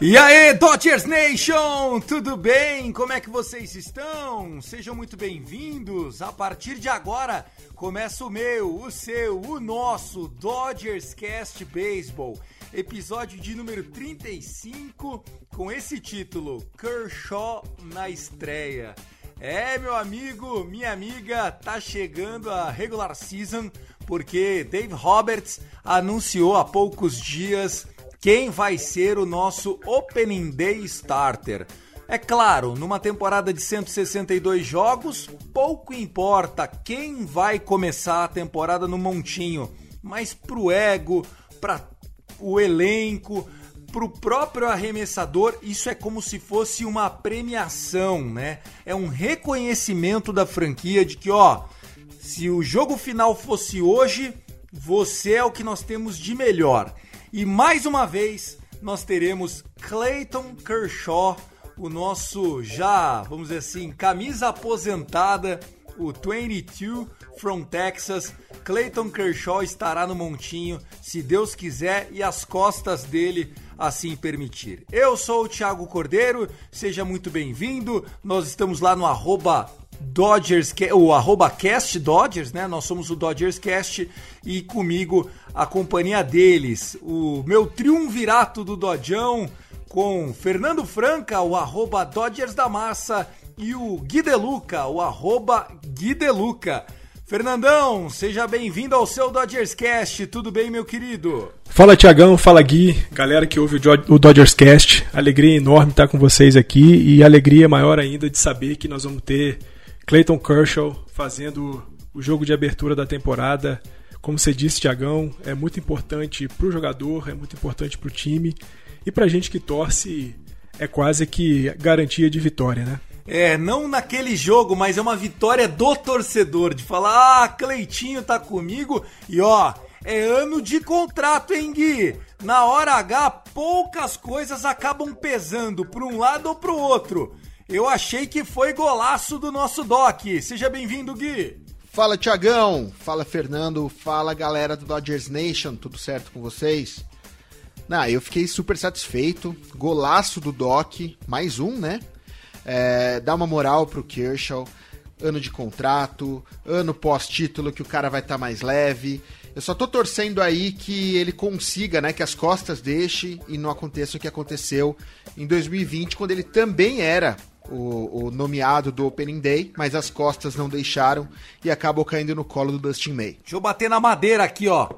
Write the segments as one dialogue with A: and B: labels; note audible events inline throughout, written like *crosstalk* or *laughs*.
A: E aí, Dodgers Nation, tudo bem? Como é que vocês estão? Sejam muito bem-vindos. A partir de agora começa o meu, o seu, o nosso Dodgers Cast Baseball, episódio de número 35, com esse título: Kershaw na estreia. É, meu amigo, minha amiga, tá chegando a regular season porque Dave Roberts anunciou há poucos dias quem vai ser o nosso Opening Day Starter. É claro, numa temporada de 162 jogos, pouco importa quem vai começar a temporada no montinho, mas pro ego, para o elenco, pro próprio arremessador, isso é como se fosse uma premiação, né? É um reconhecimento da franquia de que, ó, se o jogo final fosse hoje, você é o que nós temos de melhor. E mais uma vez, nós teremos Clayton Kershaw, o nosso já, vamos dizer assim, camisa aposentada, o 22 from Texas. Clayton Kershaw estará no montinho, se Deus quiser e as costas dele assim permitir. Eu sou o Thiago Cordeiro, seja muito bem-vindo. Nós estamos lá no arroba Dodgers, o arroba Cast Dodgers, né? Nós somos o Dodgers Cast e comigo a companhia deles, o meu triunvirato do Dodjão com Fernando Franca, o arroba Dodgers da Massa e o Gui Deluca, o arroba Gui Deluca. Fernandão, seja bem-vindo ao seu Dodgers Cast, tudo bem, meu querido?
B: Fala Tiagão, fala Gui, galera que ouve o Dodgers Cast. Alegria enorme estar com vocês aqui e alegria maior ainda de saber que nós vamos ter Clayton Kershaw fazendo o jogo de abertura da temporada. Como você disse, Tiagão, é muito importante para o jogador, é muito importante para o time e para a gente que torce é quase que garantia de vitória, né?
A: É, não naquele jogo, mas é uma vitória do torcedor, de falar, ah, Cleitinho tá comigo e ó, é ano de contrato, hein, Gui? Na hora H, poucas coisas acabam pesando para um lado ou pro outro. Eu achei que foi golaço do nosso Doc. Seja bem-vindo, Gui.
C: Fala Tiagão, fala Fernando, fala galera do Dodgers Nation, tudo certo com vocês? Não, eu fiquei super satisfeito, golaço do Doc, mais um, né? É, dá uma moral pro Kershaw, ano de contrato, ano pós-título que o cara vai estar mais leve. Eu só tô torcendo aí que ele consiga, né, que as costas deixe e não aconteça o que aconteceu em 2020, quando ele também era o, o nomeado do Opening Day, mas as costas não deixaram e acabou caindo no colo do Dustin May.
A: Deixa eu bater na madeira aqui, ó.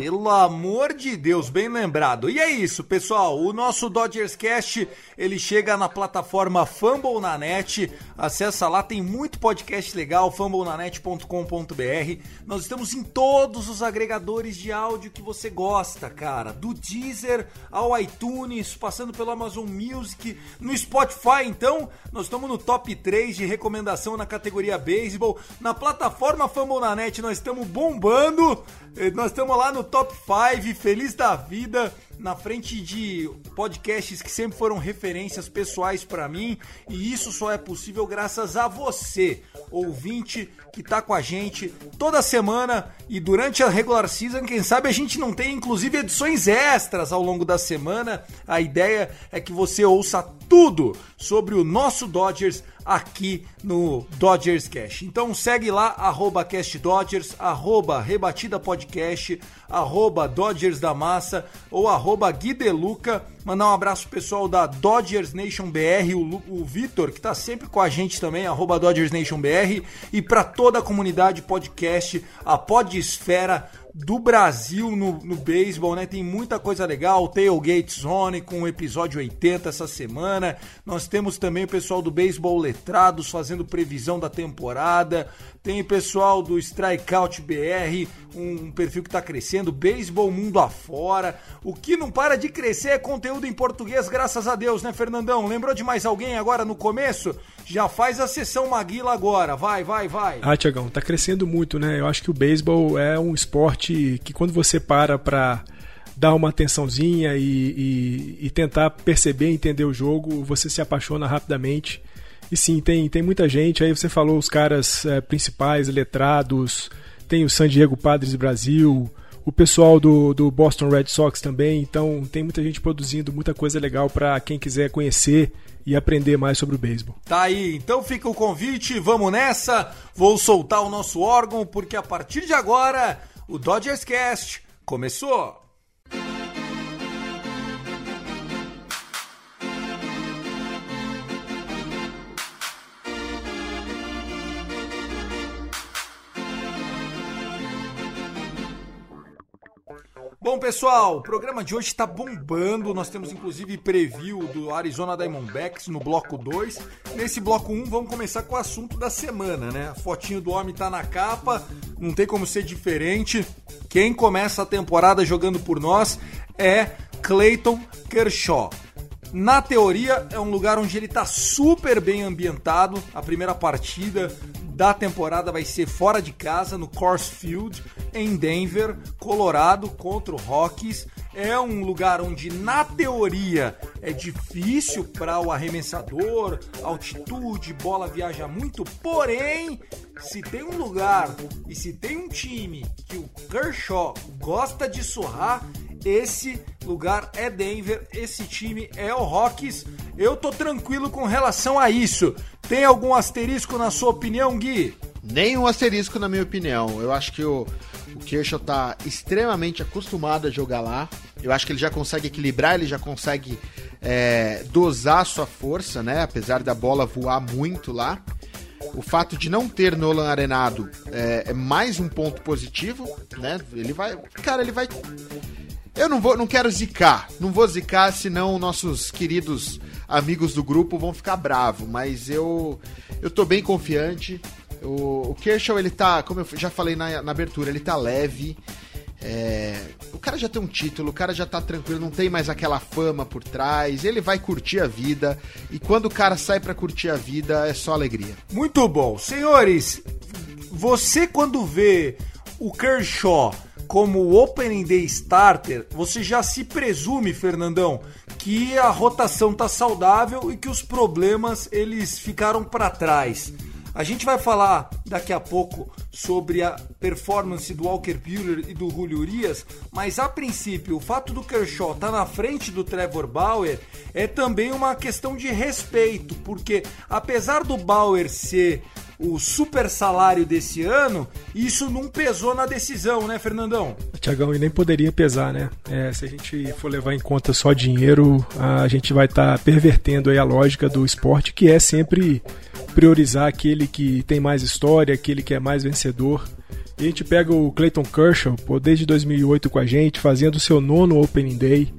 A: Pelo amor de Deus, bem lembrado. E é isso, pessoal. O nosso Dodgers Cast, ele chega na plataforma Fumble na net. Acessa lá, tem muito podcast legal, fumblenanet.com.br. Nós estamos em todos os agregadores de áudio que você gosta, cara. Do Deezer ao iTunes, passando pelo Amazon Music, no Spotify, então, nós estamos no top 3 de recomendação na categoria beisebol. Na plataforma Fumble na net, nós estamos bombando. Eh, Nós estamos lá no top 5, feliz da vida, na frente de podcasts que sempre foram referências pessoais pra mim, e isso só é possível graças a você, ouvinte que tá com a gente toda semana e durante a regular season, quem sabe a gente não tem inclusive edições extras ao longo da semana. A ideia é que você ouça tudo sobre o nosso Dodgers aqui no Dodgers Cash. Então segue lá, arroba Cast Dodgers, arroba Rebatida Podcast, arroba Dodgers da Massa ou arroba. Mandar um abraço pessoal da Dodgers Nation BR, o, o Vitor, que tá sempre com a gente também, arroba Dodgers Nation BR, e para toda a comunidade podcast, a Podesfera do Brasil no, no beisebol, né? Tem muita coisa legal. Tailgate Zone com o episódio 80 essa semana. Nós temos também o pessoal do Beisebol Letrados fazendo previsão da temporada. Tem o pessoal do Strikeout BR, um perfil que tá crescendo. Beisebol Mundo afora. O que não para de crescer é conteúdo em português, graças a Deus, né, Fernandão? Lembrou de mais alguém agora no começo? Já faz a sessão Maguila agora. Vai, vai, vai.
B: Ah, Tiagão, tá crescendo muito, né? Eu acho que o beisebol é um esporte que quando você para pra dar uma atençãozinha e, e- e tentar perceber, entender o jogo, você se apaixona rapidamente. E sim, tem, tem muita gente. Aí você falou os caras eh, principais, letrados, tem o San Diego Padres Brasil, o pessoal do, do Boston Red Sox também. Então tem muita gente produzindo muita coisa legal para quem quiser conhecer e aprender mais sobre o beisebol.
A: Tá aí, então fica o convite, vamos nessa. Vou soltar o nosso órgão porque a partir de agora o Dodgers Cast começou. Bom, pessoal, o programa de hoje está bombando. Nós temos inclusive preview do Arizona Diamondbacks no bloco 2. Nesse bloco 1, vamos começar com o assunto da semana, né? A fotinho do homem tá na capa, não tem como ser diferente. Quem começa a temporada jogando por nós é Clayton Kershaw. Na teoria, é um lugar onde ele tá super bem ambientado. A primeira partida da temporada vai ser fora de casa, no Coors Field, em Denver, Colorado, contra o Rockies. É um lugar onde, na teoria, é difícil para o arremessador, altitude, bola viaja muito, porém, se tem um lugar e se tem um time que o Kershaw gosta de surrar, esse lugar é Denver, esse time é o Rockies. Eu tô tranquilo com relação a isso. Tem algum asterisco na sua opinião, Gui?
C: Nenhum asterisco, na minha opinião. Eu acho que o, o Kershaw tá extremamente acostumado a jogar lá. Eu acho que ele já consegue equilibrar, ele já consegue é, dosar sua força, né? Apesar da bola voar muito lá. O fato de não ter Nolan Arenado é, é mais um ponto positivo, né? Ele vai. Cara, ele vai. Eu não vou, não quero zicar. Não vou zicar, senão nossos queridos amigos do grupo vão ficar bravos. Mas eu, eu tô bem confiante. O, o Kershaw, ele tá, como eu já falei na, na abertura, ele tá leve. É, o cara já tem um título, o cara já tá tranquilo, não tem mais aquela fama por trás. Ele vai curtir a vida. E quando o cara sai pra curtir a vida, é só alegria.
A: Muito bom. Senhores, você quando vê o Kershaw como Opening Day Starter, você já se presume, Fernandão, que a rotação tá saudável e que os problemas eles ficaram para trás. A gente vai falar daqui a pouco sobre a performance do Walker Buehler e do Julio Urias, mas a princípio o fato do Kershaw estar na frente do Trevor Bauer é também uma questão de respeito, porque apesar do Bauer ser o super salário desse ano, isso não pesou na decisão, né, Fernandão?
B: Tiagão, e nem poderia pesar, né? É, se a gente for levar em conta só dinheiro, a gente vai estar pervertendo aí a lógica do esporte, que é sempre priorizar aquele que tem mais história, aquele que é mais vencedor. E a gente pega o Clayton Kershaw, pô, desde 2008 com a gente, fazendo o seu nono Opening Day.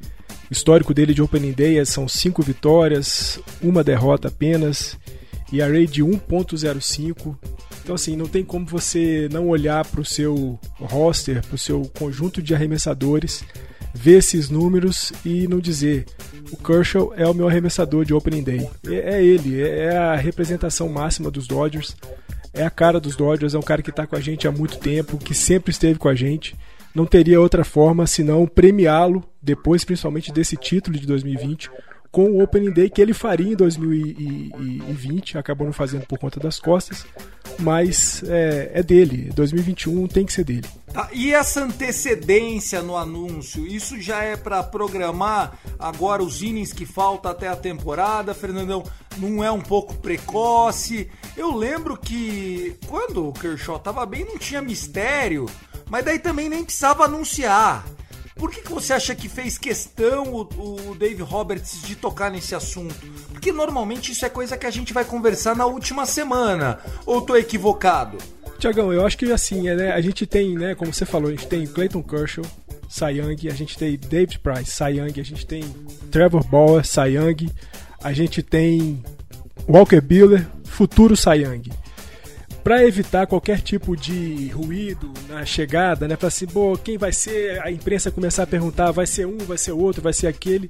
B: O histórico dele de Opening Day são cinco vitórias, uma derrota apenas e array de 1.05. Então assim, não tem como você não olhar para o seu roster, para o seu conjunto de arremessadores, ver esses números e não dizer o Kershaw é o meu arremessador de Opening Day. É, é ele, é a representação máxima dos Dodgers, é a cara dos Dodgers, é um cara que está com a gente há muito tempo, que sempre esteve com a gente. não teria outra forma senão premiá-lo depois, principalmente desse título de 2020, com o Opening Day que ele faria em 2020, acabou não fazendo por conta das costas, mas é, é dele. 2021 tem que ser dele.
A: Tá, e essa antecedência no anúncio, isso já é para programar agora os innings que falta até a temporada, Fernandão? Não é um pouco precoce? Eu lembro que quando o Kershaw tava bem não tinha mistério, mas daí também nem precisava anunciar. Por que, que você acha que fez questão o, o Dave Roberts de tocar nesse assunto? Porque normalmente isso é coisa que a gente vai conversar na última semana. Ou tô equivocado?
B: Tiagão, eu acho que assim, é, né, a gente tem, né, como você falou, a gente tem Clayton Kershaw, Young, a gente tem David Price, Young, a gente tem Trevor Bauer, Young, a gente tem Walker Buehler, futuro Young para evitar qualquer tipo de ruído na chegada, né? Para assim, pô, quem vai ser? A imprensa começar a perguntar, vai ser um, vai ser outro, vai ser aquele.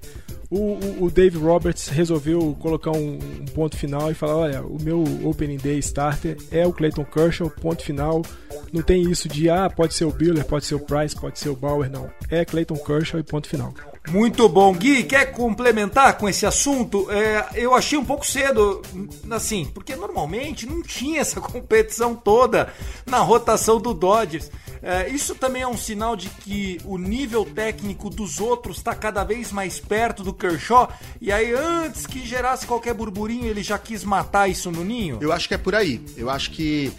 B: O, o, o Dave Roberts resolveu colocar um, um, ponto final e falar: olha, o meu Opening Day starter é o Clayton Kershaw, ponto final. Não tem isso de, ah, pode ser o Biller, pode ser o Price, pode ser o Bauer, não. É Clayton Kershaw e ponto final.
A: Muito bom, Gui. Quer complementar com esse assunto? É, eu achei um pouco cedo, assim, porque normalmente não tinha essa *laughs* competição toda na rotação do Dodgers. É, isso também é um sinal de que o nível técnico dos outros está cada vez mais perto do Kershaw. E aí, antes que gerasse qualquer burburinho, ele já quis matar isso no ninho?
C: Eu acho que é por aí. Eu acho que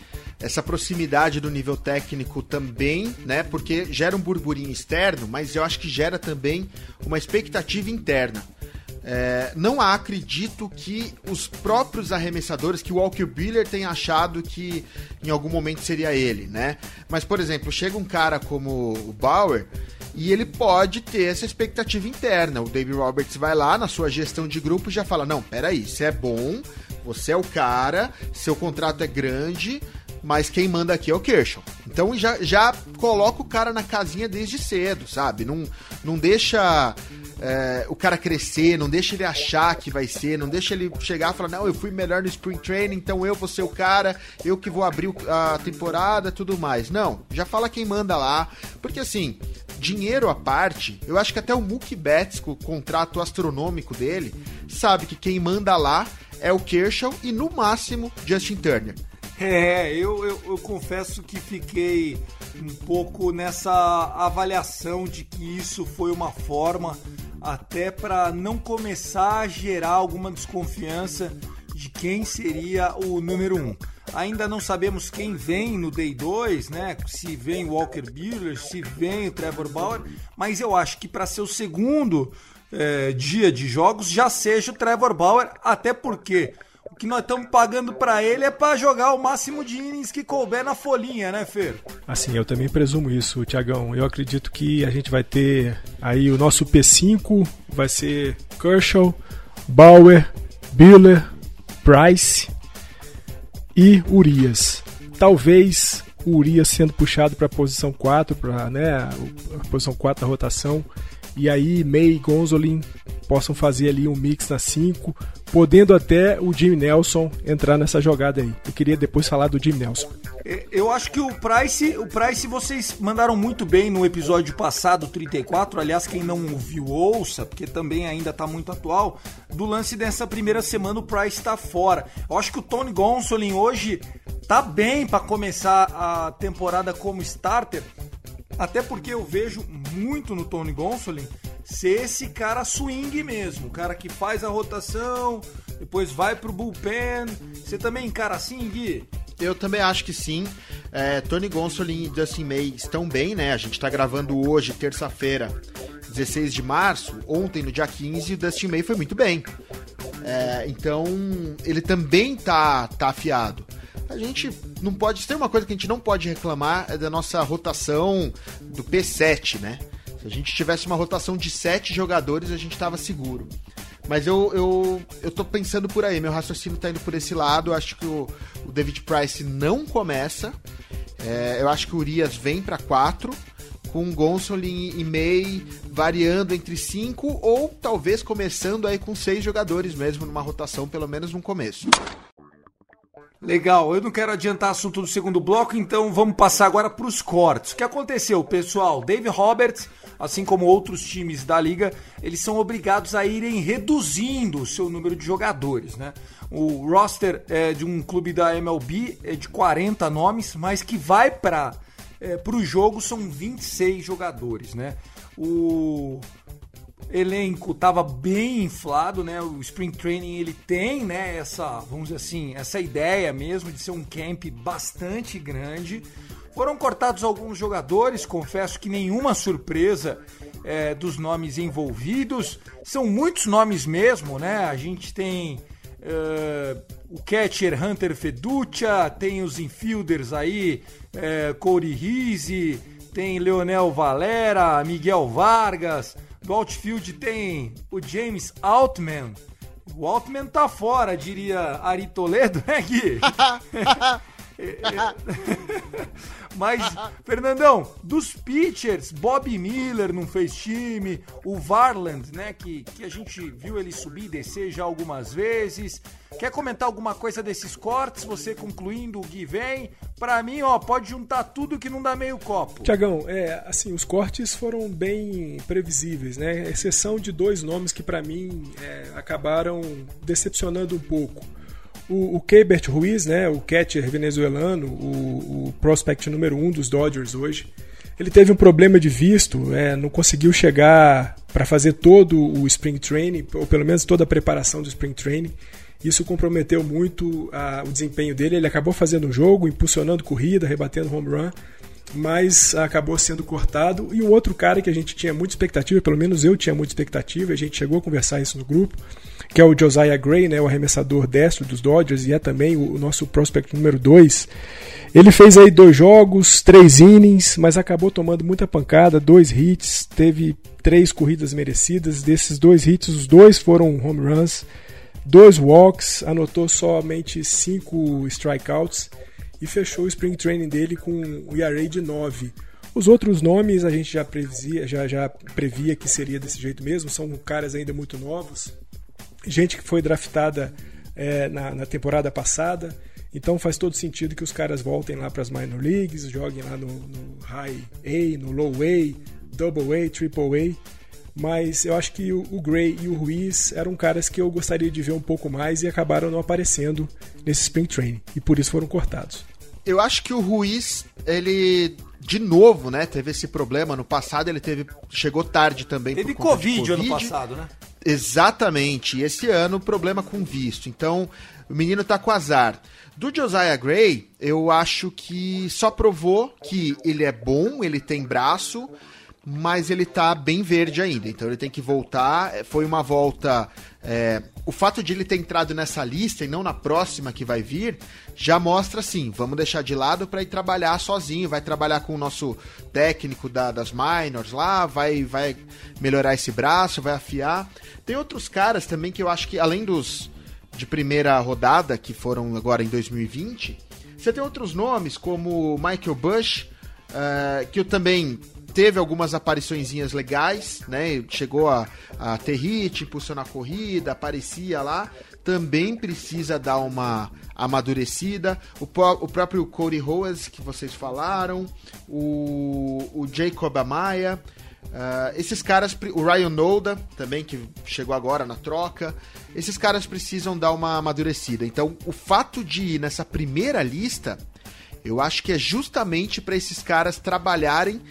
C: essa proximidade do nível técnico também, né? Porque gera um burburinho externo, mas eu acho que gera também uma expectativa interna. É, não acredito que os próprios arremessadores, que o Walker Buehler tenha achado que em algum momento seria ele, né? Mas, por exemplo, chega um cara como o Bauer e ele pode ter essa expectativa interna. O David Roberts vai lá na sua gestão de grupo e já fala: não, peraí, você é bom, você é o cara, seu contrato é grande, mas quem manda aqui é o Kershaw. Então já, já coloca o cara na casinha desde cedo, sabe? Não, não deixa é, o cara crescer, não deixa ele achar que vai ser, não deixa ele chegar e falar, não, eu fui melhor no Spring Training, então eu vou ser o cara, eu que vou abrir a temporada tudo mais. Não, já fala quem manda lá, porque assim, dinheiro à parte, eu acho que até o Mookie Betts, com o contrato astronômico dele, sabe que quem manda lá é o Kershaw e no máximo Justin Turner. *laughs*
A: É, eu, eu, eu, confesso que fiquei um pouco nessa avaliação de que isso foi uma forma até para não começar a gerar alguma desconfiança de quem seria o número um. Ainda não sabemos quem vem no Day 2, né? Se vem o Walker Buehler, se vem o Trevor Bauer, mas eu acho que para ser o segundo é, dia de jogos já seja o Trevor Bauer, até porque que nós estamos pagando para ele é para jogar o máximo de innings que couber na folhinha, né, Fer?
B: Assim, eu também presumo isso, Tiagão. Eu acredito que a gente vai ter aí o nosso P5, vai ser Kershaw, Bauer, Biller, Price e Urias. Talvez o Urias sendo puxado para a posição 4, para né, a posição 4 da rotação e aí May Gonzolin possam fazer ali um mix na 5, podendo até o Jim Nelson entrar nessa jogada aí. Eu queria depois falar do Jim Nelson.
A: É, eu acho que o Price, o Price vocês mandaram muito bem no episódio passado, 34. Aliás, quem não ouviu, ouça, porque também ainda está muito atual. Do lance dessa primeira semana, o Price está fora. Eu acho que o Tony Gonsolin hoje tá bem para começar a temporada como starter. Até porque eu vejo muito no Tony Gonsolin ser esse cara swing mesmo, o cara que faz a rotação, depois vai pro bullpen. Você também encara assim, Gui?
C: Eu também acho que sim. É, Tony Gonsolin e Justin May estão bem, né? A gente tá gravando hoje, terça-feira, 16 de março. Ontem, no dia 15, o Dustin May foi muito bem. É, então, ele também tá, tá afiado a gente não pode. Tem uma coisa que a gente não pode reclamar é da nossa rotação do P7, né? Se a gente tivesse uma rotação de sete jogadores, a gente tava seguro. Mas eu, eu, eu tô pensando por aí, meu raciocínio tá indo por esse lado. Eu acho que o, o David Price não começa. É, eu acho que o Urias vem para quatro, com Gonsolin e May variando entre cinco, ou talvez começando aí com seis jogadores mesmo numa rotação, pelo menos no começo.
A: Legal, eu não quero adiantar assunto do segundo bloco, então vamos passar agora para os cortes. O que aconteceu, pessoal? Dave Roberts, assim como outros times da liga, eles são obrigados a irem reduzindo o seu número de jogadores, né? O roster é, de um clube da MLB é de 40 nomes, mas que vai para é, o jogo são 26 jogadores, né? O elenco estava bem inflado, né? O Spring Training ele tem, né, essa, vamos dizer assim, essa ideia mesmo de ser um camp bastante grande. Foram cortados alguns jogadores, confesso que nenhuma surpresa é, dos nomes envolvidos. São muitos nomes mesmo, né? A gente tem uh, o catcher Hunter Feduccia, tem os infielders aí, uh, Corey Rizzi, tem Leonel Valera, Miguel Vargas. Do outfield tem o James Altman. O Altman tá fora, diria Ari Toledo, né, Gui? *laughs* *laughs* *laughs* Mas, Fernandão, dos pitchers, Bob Miller não fez time, o Varland, né, que, que a gente viu ele subir e descer já algumas vezes. Quer comentar alguma coisa desses cortes? Você concluindo o Gui vem? Pra mim, ó, pode juntar tudo que não dá meio copo.
B: Tiagão, é, assim, os cortes foram bem previsíveis, né? Exceção de dois nomes que para mim é, acabaram decepcionando um pouco. O, o Keibert Ruiz, né, o catcher venezuelano, o, o prospect número um dos Dodgers hoje, ele teve um problema de visto, é, não conseguiu chegar para fazer todo o spring training, ou pelo menos toda a preparação do spring training. Isso comprometeu muito a, o desempenho dele. Ele acabou fazendo o jogo, impulsionando corrida, rebatendo home run, mas acabou sendo cortado. E um outro cara que a gente tinha muita expectativa, pelo menos eu tinha muita expectativa, a gente chegou a conversar isso no grupo, que é o Josiah Gray, né, o arremessador destro dos Dodgers e é também o, nosso prospect número 2. Ele fez aí dois jogos, três innings, mas acabou tomando muita pancada, dois hits, teve três corridas merecidas. Desses dois hits, os dois foram home runs, dois walks, anotou somente cinco strikeouts e fechou o spring training dele com o ERA de 9. Os outros nomes a gente já previa, já, já previa que seria desse jeito mesmo, são caras ainda muito novos gente que foi draftada é, na, na, temporada passada. Então faz todo sentido que os caras voltem lá para as minor leagues, joguem lá no, no, high A, no low A, double A, triple A. Mas eu acho que o, o Gray e o Ruiz eram caras que eu gostaria de ver um pouco mais e acabaram não aparecendo nesse spring training e por isso foram cortados.
C: Eu acho que o Ruiz, ele de novo, né? Teve esse problema. No passado ele teve. Chegou tarde também.
A: Teve COVID, COVID ano passado, né?
C: Exatamente. E esse ano, problema com visto. Então, o menino tá com azar. Do Josiah Gray, eu acho que só provou que ele é bom, ele tem braço, mas ele tá bem verde ainda. Então ele tem que voltar. Foi uma volta. É, o fato de ele ter entrado nessa lista e não na próxima que vai vir, já mostra assim: vamos deixar de lado para ir trabalhar sozinho. Vai trabalhar com o nosso técnico da, das minors lá, vai, vai melhorar esse braço, vai afiar. Tem outros caras também que eu acho que, além dos de primeira rodada, que foram agora em 2020, você tem outros nomes como Michael Bush, uh, que eu também teve algumas aparições legais, né? Chegou a, a ter hit, impulsionar a corrida, aparecia lá. Também precisa dar uma amadurecida. O, o próprio Cody Rose, que vocês falaram. O, o Jacob Amaya. Uh, esses caras, o Ryan Noda também, que chegou agora na troca, esses caras precisam dar uma amadurecida. Então, o fato de ir nessa primeira lista, eu acho que é justamente para esses caras trabalharem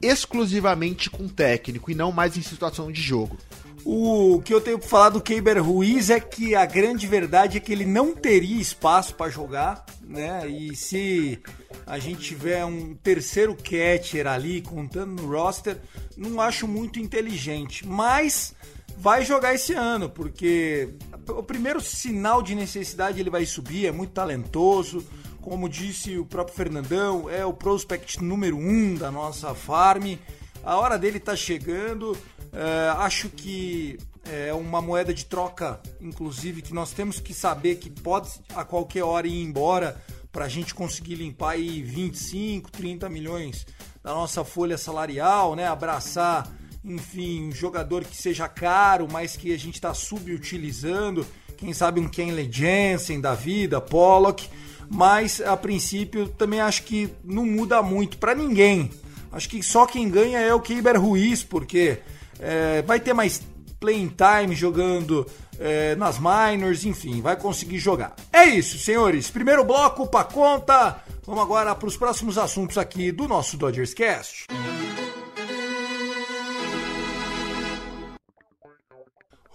C: exclusivamente com técnico e não mais em situação de jogo.
A: O que eu tenho para falar do Keiber Ruiz é que a grande verdade é que ele não teria espaço para jogar, né? E se a gente tiver um terceiro catcher ali contando no roster, não acho muito inteligente, mas vai jogar esse ano, porque o primeiro sinal de necessidade ele vai subir, é muito talentoso, como disse o próprio Fernandão, é o prospect número um da nossa farm. A hora dele está chegando. É, acho que é uma moeda de troca, inclusive, que nós temos que saber que pode a qualquer hora ir embora para a gente conseguir limpar aí 25, 30 milhões da nossa folha salarial, né? Abraçar, enfim, um jogador que seja caro, mas que a gente está subutilizando. Quem sabe um Kenley Jensen da vida, Pollock mas a princípio também acho que não muda muito para ninguém. Acho que só quem ganha é o Keiber Ruiz, porque é, vai ter mais playing time jogando é, nas minors, enfim, vai conseguir jogar. É isso, senhores. Primeiro bloco para conta. Vamos agora para os próximos assuntos aqui do nosso Dodgers Cast.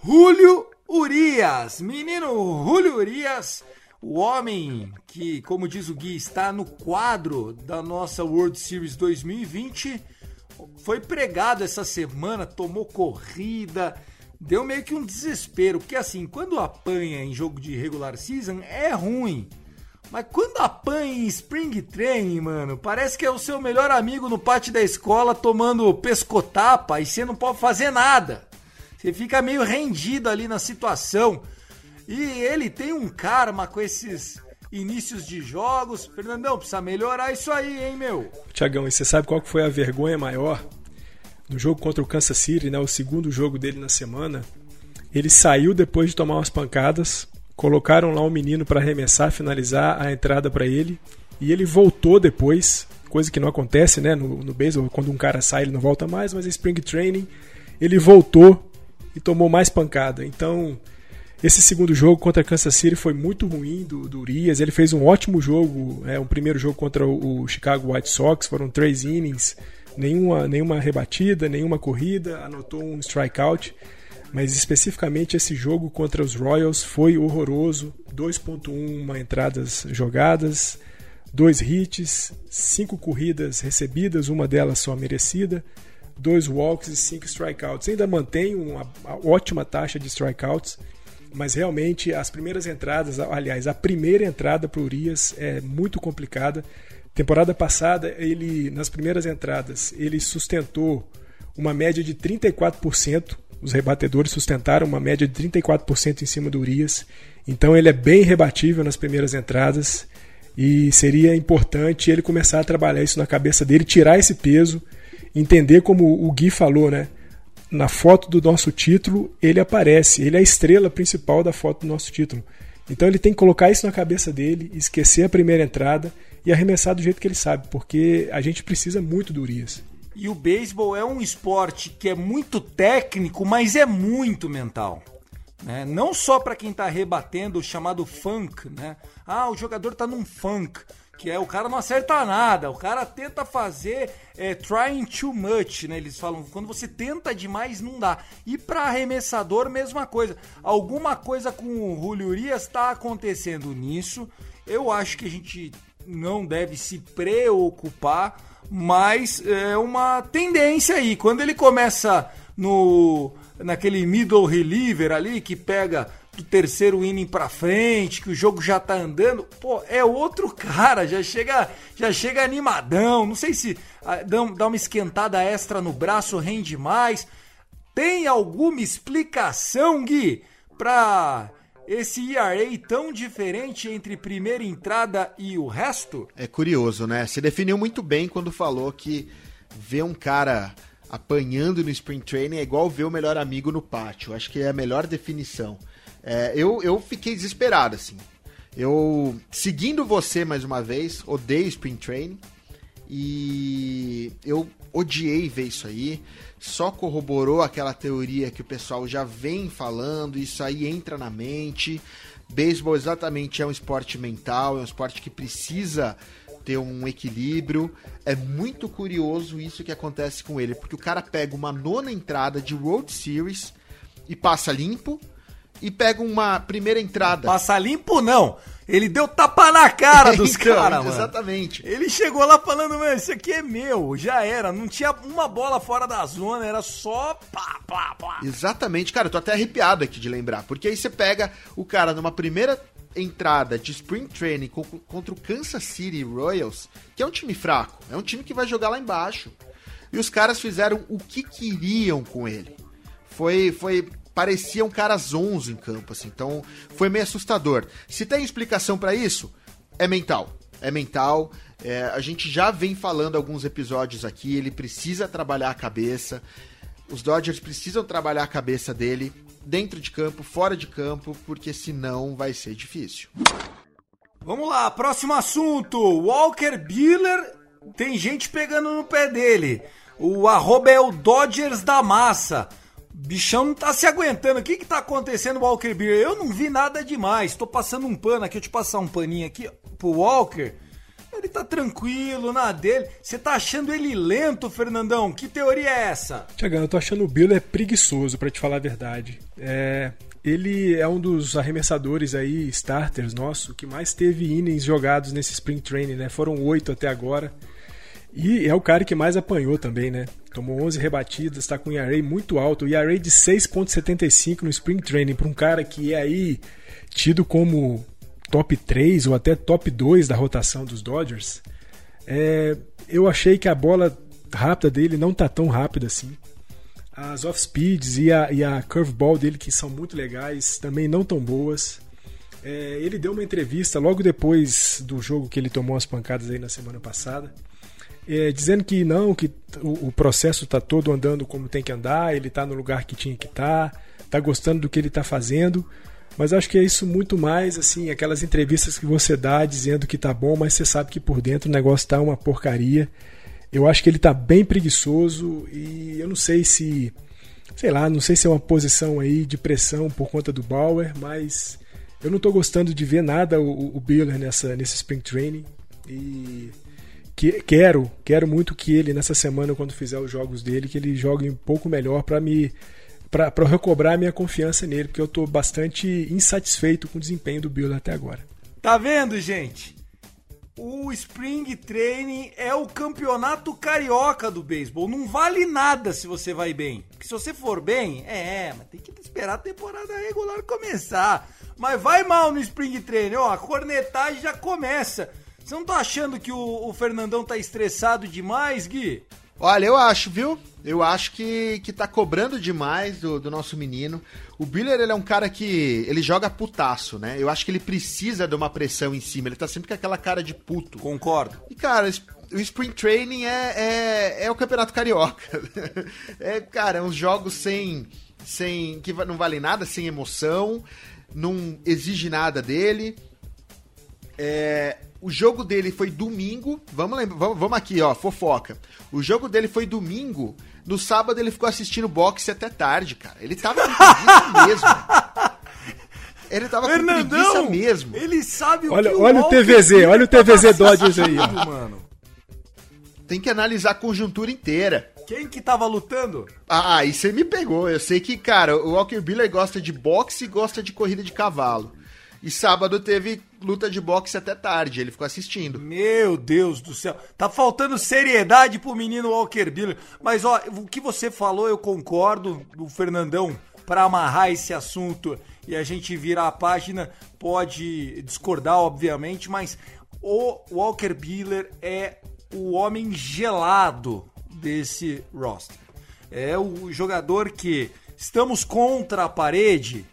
A: Julio Urias, menino Julio Urias, o homem que, como diz o Gui, está no quadro da nossa World Series 2020, foi pregado essa semana, tomou corrida, deu meio que um desespero, porque assim, quando apanha em jogo de regular season é ruim. Mas quando apanha em Spring Training, mano, parece que é o seu melhor amigo no pátio da escola tomando pescotapa e você não pode fazer nada. Você fica meio rendido ali na situação. E ele tem um karma com esses inícios de jogos. Fernandão, precisa melhorar isso aí, hein, meu?
B: Tiagão, e você sabe qual foi a vergonha maior? No jogo contra o Kansas City, né, o segundo jogo dele na semana, ele saiu depois de tomar umas pancadas, colocaram lá um menino para arremessar, finalizar a entrada para ele, e ele voltou depois, coisa que não acontece, né, no, no beisebol, quando um cara sai ele não volta mais, mas em Spring Training ele voltou e tomou mais pancada. Então, esse segundo jogo contra Kansas City foi muito ruim do, do Urias. Ele fez um ótimo jogo, é, um primeiro jogo contra o, o Chicago White Sox, foram três innings, nenhuma, nenhuma rebatida, nenhuma corrida, anotou um strikeout. Mas especificamente esse jogo contra os Royals foi horroroso. 2.1 entradas jogadas, dois hits, cinco corridas recebidas, uma delas só merecida, dois walks e cinco strikeouts. Ainda mantém uma, uma ótima taxa de strikeouts, mas realmente as primeiras entradas, aliás, a primeira entrada para o Urias é muito complicada. Temporada passada, ele nas primeiras entradas, ele sustentou uma média de 34%. Os rebatedores sustentaram uma média de 34% em cima do Urias. Então ele é bem rebatível nas primeiras entradas e seria importante ele começar a trabalhar isso na cabeça dele, tirar esse peso, entender como o Gui falou, né? Na foto do nosso título, ele aparece, ele é a estrela principal da foto do nosso título. Então ele tem que colocar isso na cabeça dele, esquecer a primeira entrada e arremessar do jeito que ele sabe, porque a gente precisa muito do Urias.
A: E o beisebol é um esporte que é muito técnico, mas é muito mental. Né? Não só para quem está rebatendo o chamado funk, né? Ah, o jogador está num funk, que é o cara não acerta nada, o cara tenta fazer é, trying too much, né? Eles falam, quando você tenta demais não dá. E para arremessador, mesma coisa. Alguma coisa com o Julio Urias está acontecendo nisso. Eu acho que a gente não deve se preocupar, mas é uma tendência aí. Quando ele começa no naquele middle reliever ali que pega do terceiro inning para frente, que o jogo já tá andando, pô, é outro cara, já chega, já chega animadão. Não sei se ah, dá uma esquentada extra no braço rende mais. Tem alguma explicação, Gui, para esse ERA tão diferente entre primeira entrada e o resto?
C: É curioso, né? Se definiu muito bem quando falou que ver um cara apanhando no Spring Training é igual ver o melhor amigo no pátio. Acho que é a melhor definição. É, eu, eu fiquei desesperado, assim. Eu, seguindo você mais uma vez, odeio Spring Training. E eu odiei ver isso aí. Só corroborou aquela teoria que o pessoal já vem falando. Isso aí entra na mente. Beisebol exatamente é um esporte mental, é um esporte que precisa ter um equilíbrio. É muito curioso isso que acontece com ele, porque o cara pega uma nona entrada de World Series e passa limpo, e pega uma primeira entrada.
A: Passa limpo não. Ele deu tapa na cara *laughs* dos então, caras, mano.
C: Exatamente.
A: Ele chegou lá falando, mano, isso aqui é meu. Já era. Não tinha uma bola fora da zona, era só pá, pá, pá.
C: Exatamente, cara. Eu tô até arrepiado aqui de lembrar. Porque aí você pega o cara numa primeira entrada de Spring Training contra o Kansas City Royals, que é um time fraco, é um time que vai jogar lá embaixo. E os caras fizeram o que queriam com ele. Foi, foi pareciam caras 11 em campo, assim. Então foi meio assustador. Se tem explicação para isso, é mental. É mental. É, a gente já vem falando alguns episódios aqui. Ele precisa trabalhar a cabeça. Os Dodgers precisam trabalhar a cabeça dele dentro de campo, fora de campo, porque senão vai ser difícil.
A: Vamos lá, próximo assunto. Walker Buehler, tem gente pegando no pé dele. O arroba é o Dodgers da massa. Bichão não tá se aguentando. O que que tá acontecendo, Walker Buehler? Eu não vi nada demais. Tô passando um pano aqui, eu te passar um paninho aqui pro Walker. Ele tá tranquilo na dele. Você tá achando ele lento, Fernandão? Que teoria é essa?
B: Tiagão, eu tô achando o Buehler preguiçoso, para te falar a verdade. É, ele é um dos arremessadores aí, starters nosso, que mais teve innings jogados nesse Spring Training, né? Foram oito até agora. E é o cara que mais apanhou também, né? Tomou 11 rebatidas, está com um ERA muito alto. ERA de 6.75 no Spring Training para um cara que é aí tido como top 3 ou até top 2 da rotação dos Dodgers. É, eu achei que a bola rápida dele não tá tão rápida assim. As off-speeds e a, e a curveball dele, que são muito legais, também não tão boas. É, ele deu uma entrevista logo depois do jogo que ele tomou as pancadas aí na semana passada é, dizendo que não, que o, o processo está todo andando como tem que andar, ele está no lugar que tinha que estar, tá, está gostando do que ele está fazendo. Mas acho que é isso muito mais assim, aquelas entrevistas que você dá dizendo que tá bom, mas você sabe que por dentro o negócio tá uma porcaria. Eu acho que ele tá bem preguiçoso e eu não sei se, sei lá, não sei se é uma posição aí de pressão por conta do Bauer, mas eu não estou gostando de ver nada o, o Biller nessa nesse spring training e que, quero, quero muito que ele nessa semana quando fizer os jogos dele, que ele jogue um pouco melhor para me para recobrar a minha confiança nele, porque eu estou bastante insatisfeito com o desempenho do Bill até agora.
A: Tá vendo, gente? O Spring Training é o campeonato carioca do beisebol. Não vale nada se você vai bem. Porque se você for bem, é, mas tem que esperar a temporada regular começar. Mas vai mal no Spring Training, ó, a cornetagem já começa. Você não tá achando que o, o, Fernandão tá estressado demais, Gui?
C: Olha, eu acho, viu? Eu acho que, que tá cobrando demais do, do nosso menino. O Biller, ele é um cara que. Ele joga putaço, né? Eu acho que ele precisa de uma pressão em cima. Ele tá sempre com aquela cara de puto.
A: Concordo.
C: E, cara, o Spring Training é, é, é o Campeonato Carioca. *laughs* é, cara, uns jogos sem. sem que não valem nada, sem emoção, não exige nada dele. É, o jogo dele foi domingo. Vamos, lembra, vamos, vamos aqui, ó, fofoca. O jogo dele foi domingo. No sábado ele ficou assistindo boxe até tarde, cara. Ele tava com preguiça *laughs* mesmo. Ele tava Fernandão, com preguiça mesmo.
A: Ele sabe o
B: olha,
A: que
B: Olha o, o TVZ, olha o TVZ Dodgers aí, ó. Mano.
C: Tem que analisar a conjuntura inteira.
A: Quem que tava lutando?
C: Ah, aí você me pegou. Eu sei que, cara, o Walker Buehler gosta de boxe e gosta de corrida de cavalo. E sábado teve luta de boxe até tarde, ele ficou assistindo.
A: Meu Deus do céu. Tá faltando seriedade pro menino Walker Buehler. Mas ó, o que você falou eu concordo, o Fernandão, para amarrar esse assunto e a gente virar a página, pode discordar, obviamente, mas o Walker Buehler é o homem gelado desse roster. É o jogador que estamos contra a parede,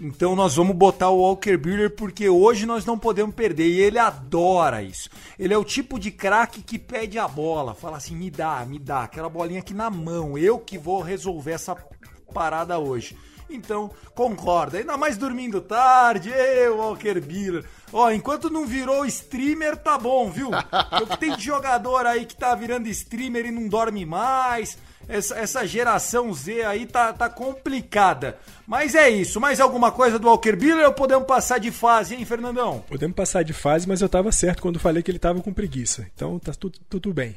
A: então nós vamos botar o Walker Buehler porque hoje nós não podemos perder e ele adora isso. Ele é o tipo de craque que pede a bola, fala assim: "Me dá, me dá aquela bolinha aqui na mão, eu que vou resolver essa parada hoje". Então, concorda. Ainda mais dormindo tarde, eu, Walker Buehler. Ó, enquanto não virou streamer, tá bom, viu? O que tem de jogador aí que tá virando streamer e não dorme mais essa, essa geração Z aí tá, tá complicada. Mas é isso. Mais alguma coisa do Walker Buehler ou podemos passar de fase, hein, Fernandão?
B: Podemos passar de fase, mas eu tava certo quando falei que ele tava com preguiça. Então tá tudo, tudo bem.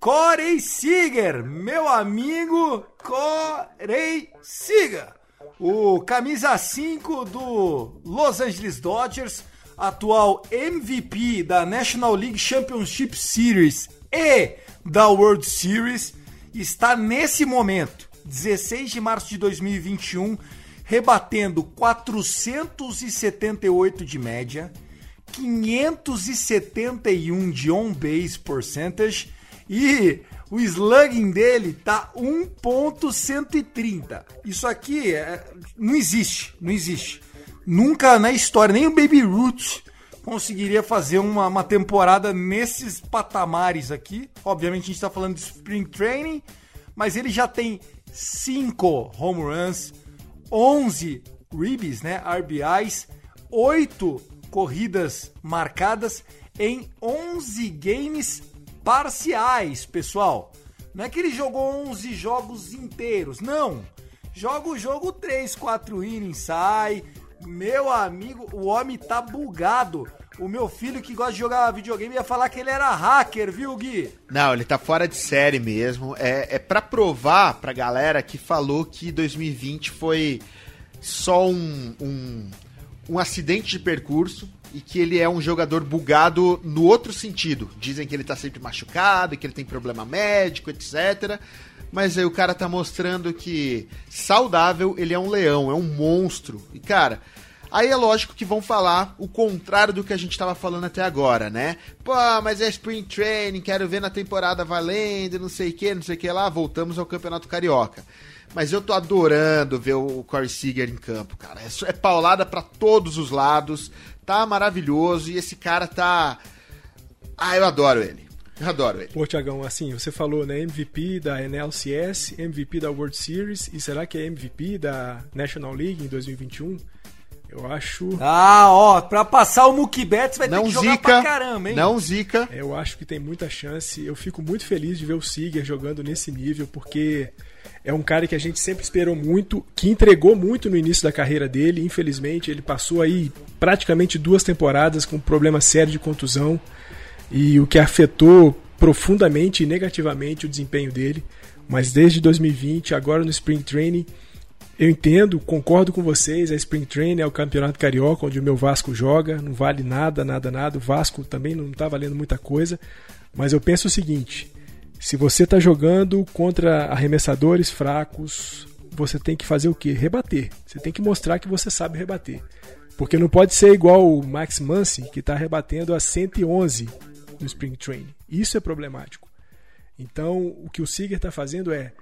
A: Corey Seager, meu amigo Corey Seager. O camisa 5 do Los Angeles Dodgers, atual MVP da National League Championship Series e da World Series está nesse momento, 16 de março de 2021, rebatendo 478 de média, 571 de on-base percentage e o slugging dele tá 1.130. Isso aqui é, não existe, não existe. Nunca na história, nem o Baby Ruth conseguiria fazer uma, uma temporada nesses patamares aqui. Obviamente a gente está falando de Spring Training, mas ele já tem 5 home runs, 11 ribs, né, RBIs, 8 corridas marcadas em 11 games parciais, pessoal. Não é que ele jogou 11 jogos inteiros, não. Joga o jogo 3, 4 innings, sai. Meu amigo, o homem tá bugado. O meu filho que gosta de jogar videogame ia falar que ele era hacker, viu, Gui?
C: Não, ele tá fora de série mesmo. É, é para provar pra galera que falou que 2020 foi só um, um, um acidente de percurso e que ele é um jogador bugado no outro sentido. Dizem que ele tá sempre machucado, que ele tem problema médico, etc. Mas aí o cara tá mostrando que saudável ele é um leão, é um monstro. E cara, Aí é lógico que vão falar o contrário do que a gente estava falando até agora, né? Pô, mas é Spring Training, quero ver na temporada valendo, não sei o que, não sei o que lá. Voltamos ao Campeonato Carioca. Mas eu tô adorando ver o Corey Seager em campo, cara. É, é paulada para todos os lados, tá maravilhoso e esse cara tá. Ah, eu adoro ele. Eu adoro ele.
B: Pô, Tiagão, assim, você falou, né? MVP da NLCS, MVP da World Series e será que é MVP da National League em 2021? Eu acho.
A: Ah, ó, pra passar o Mookie Betts vai
C: não
A: ter que jogar
C: zica,
A: pra caramba, hein?
C: Não zica.
B: Eu acho que tem muita chance. Eu fico muito feliz de ver o Seager jogando nesse nível, porque é um cara que a gente sempre esperou muito, que entregou muito no início da carreira dele. Infelizmente, ele passou aí praticamente duas temporadas com problema sério de contusão e o que afetou profundamente e negativamente o desempenho dele. Mas desde 2020, agora no Spring Training eu entendo, concordo com vocês, a Spring Training é o campeonato carioca onde o meu Vasco joga, não vale nada, nada, nada. O Vasco também não está valendo muita coisa, mas eu penso o seguinte: se você está jogando contra arremessadores fracos, você tem que fazer o quê? Rebater. Você tem que mostrar que você sabe rebater. Porque não pode ser igual o Max Muncy, que está rebatendo a 111 no Spring Training. Isso é problemático. Então, o que o Seager está fazendo é: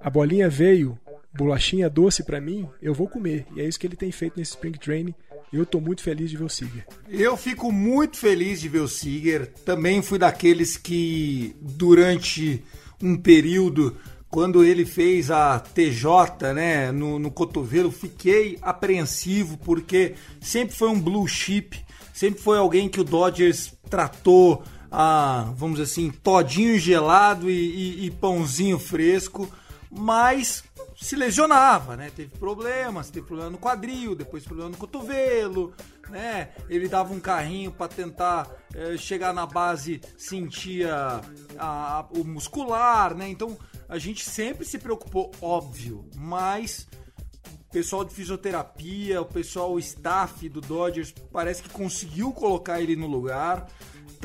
B: a bolinha veio, bolachinha doce para mim, eu vou comer. E é isso que ele tem feito nesse Spring Training. Eu tô muito feliz de ver o Seager.
A: Eu fico muito feliz de ver o Seager. Também fui daqueles que, durante um período, quando ele fez a TJ né, no, no cotovelo, fiquei apreensivo, porque sempre foi um blue chip, sempre foi alguém que o Dodgers tratou, a, vamos dizer assim, todinho gelado e, e, e pãozinho fresco, mas se lesionava, né? Teve problemas, teve problema no quadril, depois problema no cotovelo, né? Ele dava um carrinho para tentar é, chegar na base, sentia a, a, o muscular, né? Então a gente sempre se preocupou, óbvio, mas o pessoal de fisioterapia, o pessoal, o staff do Dodgers parece que conseguiu colocar ele no lugar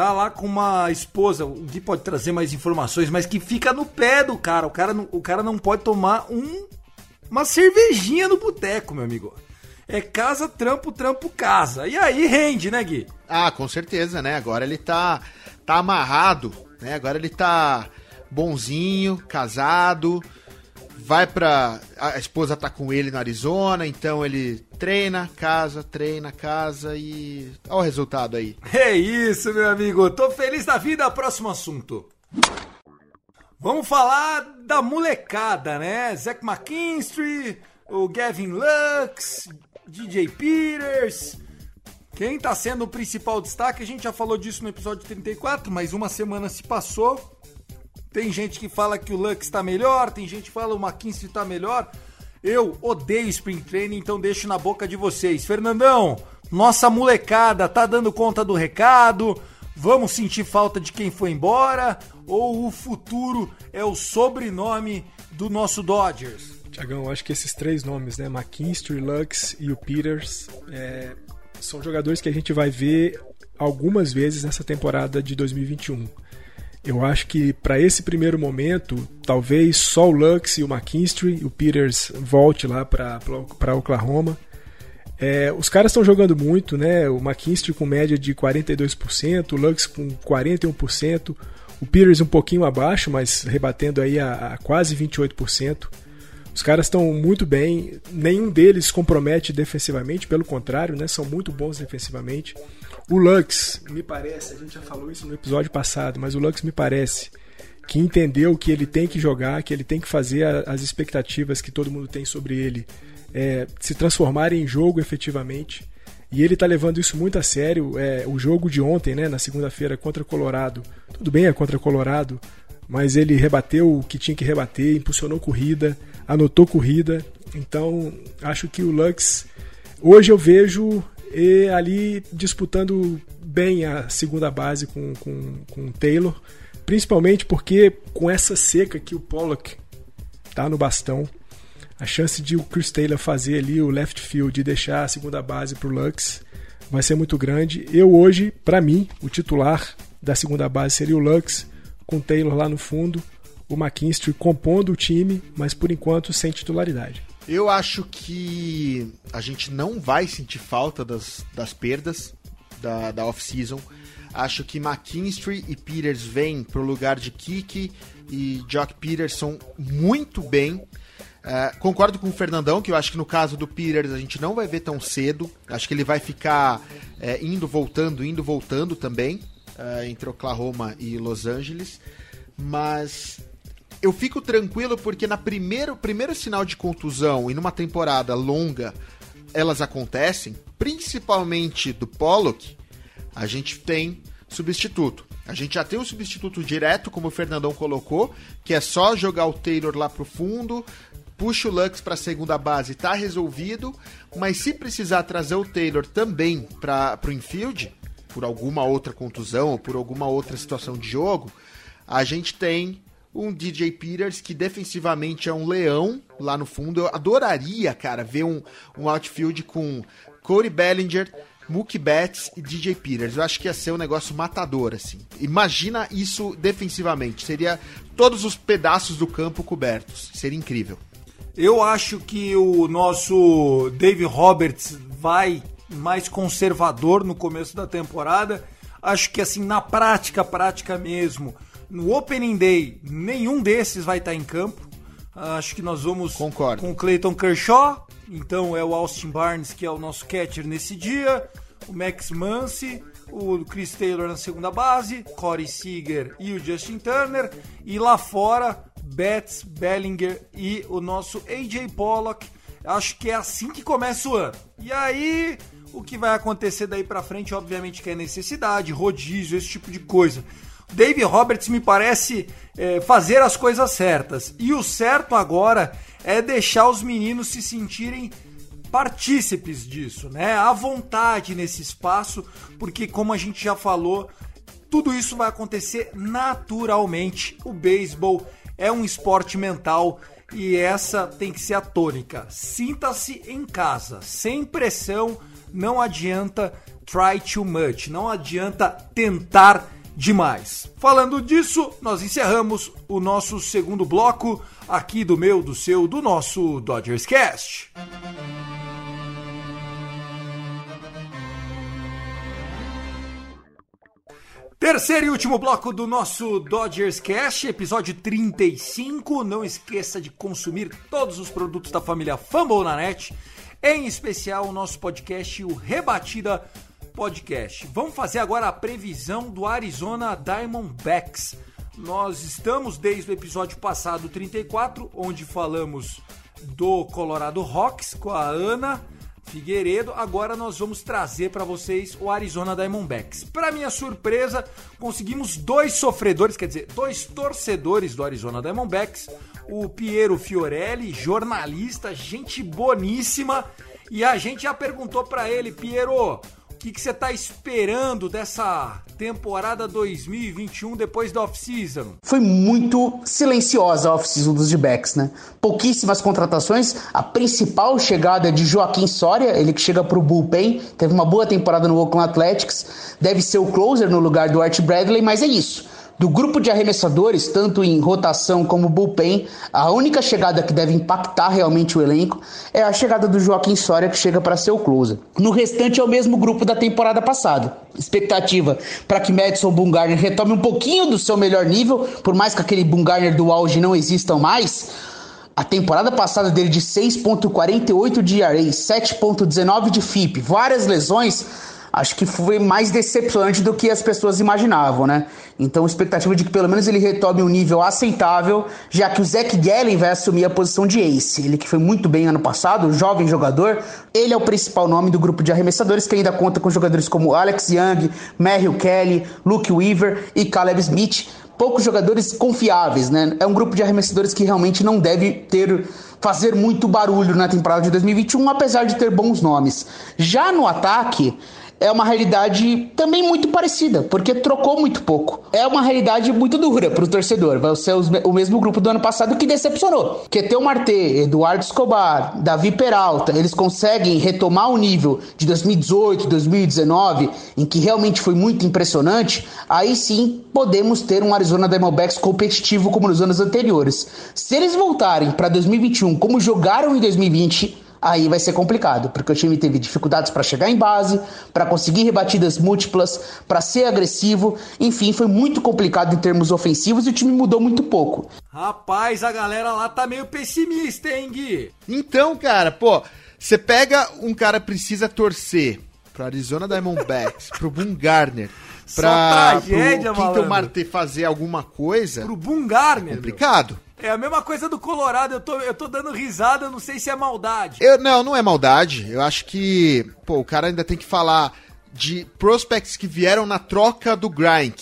A: tá lá com uma esposa, o Gui pode trazer mais informações, mas que fica no pé do cara. O cara não, o cara não pode tomar um, uma cervejinha no boteco, meu amigo. É casa, trampo, trampo, casa. E aí rende, né, Gui?
C: Ah, com certeza, né? Agora ele tá, tá amarrado, né? Agora ele tá bonzinho, casado, vai pra. A esposa tá com ele no Arizona, então ele treina, casa, treina, casa e. Olha o resultado aí.
A: É isso, meu amigo. Tô feliz da vida. Próximo assunto. Vamos falar da molecada, né? Zach McKinstry, o Gavin Lux, DJ Peters. Quem tá sendo o principal destaque? A gente já falou disso no episódio 34, mas uma semana se passou. Tem gente que fala que o Lux está melhor, tem gente que fala que o McKinsey está melhor. Eu odeio Spring Training, então deixo na boca de vocês. Fernandão, nossa molecada tá dando conta do recado? Vamos sentir falta de quem foi embora? Ou o futuro é o sobrenome do nosso Dodgers?
B: Tiagão, acho que esses três nomes, né? McKinstry, Lux e o Peters, é, são jogadores que a gente vai ver algumas vezes nessa temporada de 2021. Eu acho que para esse primeiro momento, talvez só o Lux e o McKinstry, o Peters volte lá para Oklahoma. É, os caras estão jogando muito, né? O McKinstry com média de 42%, o Lux com 41%, o Peters um pouquinho abaixo, mas rebatendo aí a, a quase 28%. Os caras estão muito bem, nenhum deles compromete defensivamente, pelo contrário, né? São muito bons defensivamente. O Lux, me parece, a gente já falou isso no episódio passado, mas o Lux me parece que entendeu que ele tem que jogar, que ele tem que fazer as expectativas que todo mundo tem sobre ele é, se transformarem em jogo efetivamente. E ele está levando isso muito a sério. É, o jogo de ontem, né, na segunda-feira, contra Colorado. Tudo bem, é contra Colorado, mas ele rebateu o que tinha que rebater, impulsionou corrida, anotou corrida. Então, acho que o Lux. Hoje eu vejo ali disputando bem a segunda base com, com, com o Taylor. Principalmente porque com essa seca que o Pollock tá no bastão, a chance de o Chris Taylor fazer ali o left field e deixar a segunda base para o Lux vai ser muito grande. Eu hoje, para mim, o titular da segunda base seria o Lux, com o Taylor lá no fundo, o McKinstry compondo o time, mas por enquanto sem titularidade.
C: Eu acho que a gente não vai sentir falta das, das perdas da, da off-season. Acho que McKinstry e Peters vêm para o lugar de Kiki e Jock Peterson muito bem. Uh, concordo com o Fernandão, que eu acho que no caso do Peters a gente não vai ver tão cedo. Acho que ele vai ficar uh, indo, voltando, indo, voltando também uh, entre Oklahoma e Los Angeles. Mas eu fico tranquilo porque na primeiro primeiro sinal de contusão e numa temporada longa elas acontecem, principalmente do Pollock, a gente tem substituto. A gente já tem um substituto direto, como o Fernandão colocou, que é só jogar o Taylor lá pro fundo, puxa o Lux para a segunda base, tá resolvido. Mas se precisar trazer o Taylor também para o infield, por alguma outra contusão ou por alguma outra situação de jogo, a gente tem um DJ Peters que defensivamente é um leão lá no fundo. Eu adoraria, cara, ver um, um outfield com Cody Bellinger, Mookie Betts e DJ Peters. Eu acho que ia ser um negócio matador, assim. Imagina isso defensivamente. Seria todos os pedaços do campo cobertos. Seria incrível.
A: Eu acho que o nosso Dave Roberts vai mais conservador no começo da temporada. Acho que assim, na prática, prática mesmo, no Opening Day, nenhum desses vai estar em campo. Acho que nós vamos
C: Concordo.
A: com o Clayton Kershaw, então é o Austin Barnes que é o nosso catcher nesse dia, o Max Muncy, o Chris Taylor na segunda base, Corey Seager e o Justin Turner, e lá fora Betts, Bellinger e o nosso AJ Pollock. Acho que é assim que começa o ano. E aí, o que vai acontecer daí para frente, obviamente, que é necessidade, rodízio, esse tipo de coisa. Dave Roberts me parece é, fazer as coisas certas. E o certo agora é deixar os meninos se sentirem partícipes disso, né? À vontade nesse espaço, porque como a gente já falou, tudo isso vai acontecer naturalmente. O beisebol é um esporte mental e essa tem que ser a tônica. Sinta-se em casa, sem pressão, não adianta try too much, não adianta tentar demais. Falando disso, nós encerramos o nosso segundo bloco aqui do meu, do seu, do nosso Dodgers Cast. Terceiro e último bloco do nosso Dodgers Cast, episódio 35. Não esqueça de consumir todos os produtos da família Fumble na net, em especial o nosso podcast, o Rebatida Podcast. Vamos fazer agora a previsão do Arizona Diamondbacks. Nós estamos desde o episódio passado 34, onde falamos do Colorado Rocks com a Ana Figueiredo. Agora nós vamos trazer para vocês o Arizona Diamondbacks. Para minha surpresa, conseguimos dois sofredores, quer dizer, dois torcedores do Arizona Diamondbacks. O Piero Fiorelli, jornalista, gente boníssima. E a gente já perguntou para ele, Piero, que, que você está esperando dessa temporada 2021 depois da off-season?
D: Foi muito silenciosa a off-season dos D-backs, né? Pouquíssimas contratações. A principal chegada é de Joaquim Soria, ele que chega para o bullpen, teve uma boa temporada no Oakland Athletics, deve ser o closer no lugar do Art Bradley, mas é isso. Do grupo de arremessadores, tanto em rotação como bullpen, a única chegada que deve impactar realmente o elenco é a chegada do Joaquim Soria, que chega para ser o closer. No restante é o mesmo grupo da temporada passada. Expectativa para que Madison Bumgarner retome um pouquinho do seu melhor nível, por mais que aquele Bumgarner do auge não existam mais. A temporada passada dele de 6.48 de ERA, 7.19 de FIP, várias lesões acho que foi mais decepcionante do que as pessoas imaginavam, né? Então, expectativa de que pelo menos ele retome um nível aceitável, já que o Zach Gallen vai assumir a posição de ace. Ele que foi muito bem ano passado, jovem jogador, ele é o principal nome do grupo de arremessadores que ainda conta com jogadores como Alex Young, Merrill Kelly, Luke Weaver e Caleb Smith. Poucos jogadores confiáveis, né? É um grupo de arremessadores que realmente não deve ter fazer muito barulho na temporada de 2021, apesar de ter bons nomes. Já no ataque, é uma realidade também muito parecida, porque trocou muito pouco. É uma realidade muito dura para o torcedor. Vai ser o mesmo grupo do ano passado que decepcionou. Keteu Marte, Eduardo Escobar, Davi Peralta, eles conseguem retomar o nível de 2018, 2019, em que realmente foi muito impressionante. Aí sim podemos ter um Arizona Diamondbacks competitivo como nos anos anteriores. Se eles voltarem para 2021 como jogaram em 2020 aí vai ser complicado, porque o time teve dificuldades para chegar em base, para conseguir rebatidas múltiplas, para ser agressivo, enfim, foi muito complicado em termos ofensivos e o time mudou muito pouco.
A: Rapaz, a galera lá tá meio pessimista, hein, Gui?
C: Então, cara, pô, você pega um cara precisa torcer pro Arizona Diamondbacks, pro Boone Garner, pra
A: tragédia,
C: pro Quinton. Marte fazer alguma coisa,
A: Pro Bungarner.
C: complicado.
A: É a mesma coisa do Colorado, eu tô, eu tô dando risada, eu não sei se é maldade.
C: Eu, não, não é maldade. Eu acho que, pô, o cara ainda tem que falar de prospects que vieram na troca do grind,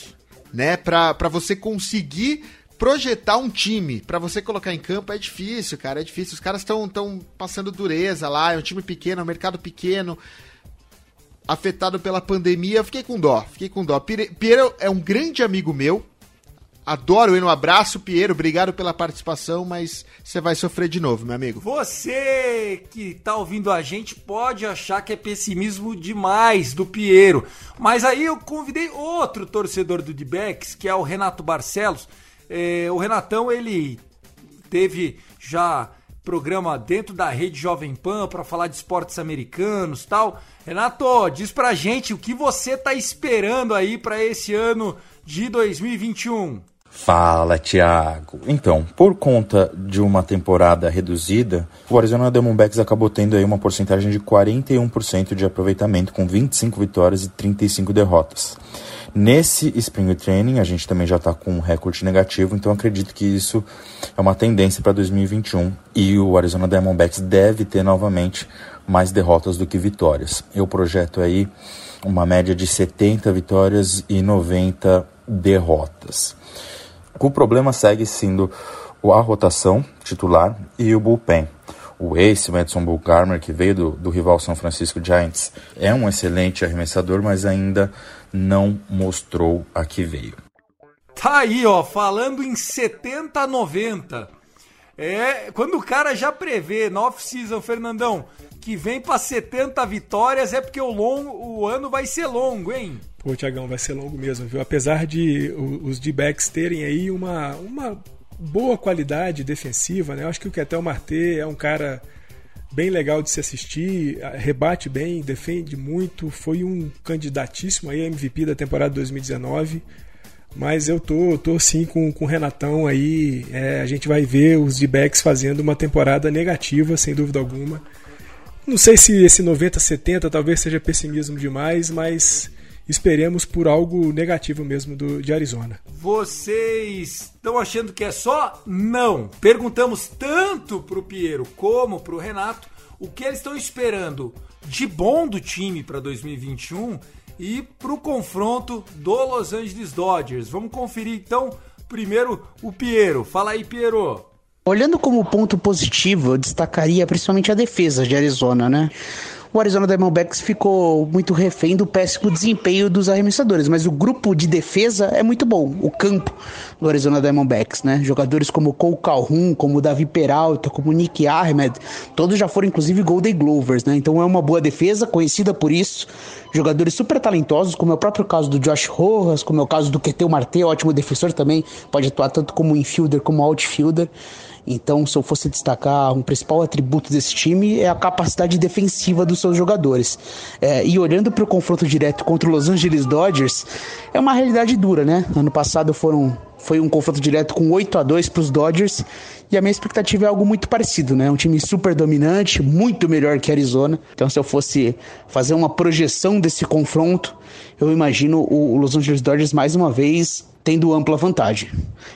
C: né? Pra, pra você conseguir projetar um time, pra você colocar em campo é difícil, cara, é difícil. Os caras estão tão passando dureza lá, é um time pequeno, é um mercado pequeno, afetado pela pandemia. Fiquei com dó, fiquei com dó. Piero é um grande amigo meu, adoro ele, um abraço, Piero, obrigado pela participação, mas você vai sofrer de novo, meu amigo.
A: Você que tá ouvindo a gente pode achar que é pessimismo demais do Piero. Mas aí eu convidei outro torcedor do D-Backs, que é o Renato Barcelos. É, o Renatão, ele teve já programa dentro da rede Jovem Pan para falar de esportes americanos tal. Renato, diz pra gente o que você tá esperando aí para esse ano de 2021.
E: Fala, Thiago. Então, por conta de uma temporada reduzida, o Arizona Diamondbacks acabou tendo aí uma porcentagem de 41% de aproveitamento, com 25 vitórias e 35 derrotas. Nesse Spring Training, a gente também já está com um recorde negativo, então acredito que isso é uma tendência para 2021 e o Arizona Diamondbacks deve ter novamente mais derrotas do que vitórias. Eu projeto aí uma média de 70 vitórias e 90 derrotas. O problema segue sendo a rotação titular e o bullpen. O ace, o Edson Bumgarner, que veio do, do rival São Francisco Giants, é um excelente arremessador, mas ainda não mostrou a que veio.
A: Tá aí, ó, falando em 70 a 90. É, quando o cara já prevê na off-season, Fernandão, que vem pra 70 vitórias, é porque o, longo, o ano vai ser longo, hein?
B: Pô, Tiagão, vai ser longo mesmo, viu? Apesar de os D-backs terem aí uma, uma boa qualidade defensiva, né? Eu acho que o Ketel Marte é um cara bem legal de se assistir, rebate bem, defende muito, foi um candidatíssimo aí MVP da temporada 2019. Mas eu tô, tô sim com, com o Renatão aí. é, a gente vai ver os D-backs fazendo uma temporada negativa, sem dúvida alguma. Não sei se esse 90-70 talvez seja pessimismo demais, mas esperemos por algo negativo mesmo do, de Arizona.
A: Vocês estão achando que é só? Não. Perguntamos tanto pro Piero como pro Renato o que eles estão esperando de bom do time para 2021 e pro confronto do Los Angeles Dodgers. Vamos conferir então primeiro o Piero. Fala aí, Piero.
D: Olhando como ponto positivo, eu destacaria principalmente a defesa de Arizona, né? O Arizona Diamondbacks ficou muito refém do péssimo desempenho dos arremessadores, mas o grupo de defesa é muito bom. O campo do Arizona Diamondbacks, né? Jogadores como Cole Calhoun, como Davi Peralta, como Nick Ahmed, todos já foram inclusive Golden Glovers, né? Então é uma boa defesa, conhecida por isso. Jogadores super talentosos, como é o próprio caso do Josh Rojas, como é o caso do Keteu Marte, ótimo defensor também, pode atuar tanto como infielder como outfielder. Então, se eu fosse destacar um principal atributo desse time é a capacidade defensiva dos seus jogadores. É, e olhando para o confronto direto contra o Los Angeles Dodgers, é uma realidade dura, né? Ano passado foram foi um confronto direto com 8 a 2 para os Dodgers e a minha expectativa é algo muito parecido, né? Um time super dominante, muito melhor que Arizona. Então, se eu fosse fazer uma projeção desse confronto, eu imagino o Los Angeles Dodgers mais uma vez tendo ampla vantagem.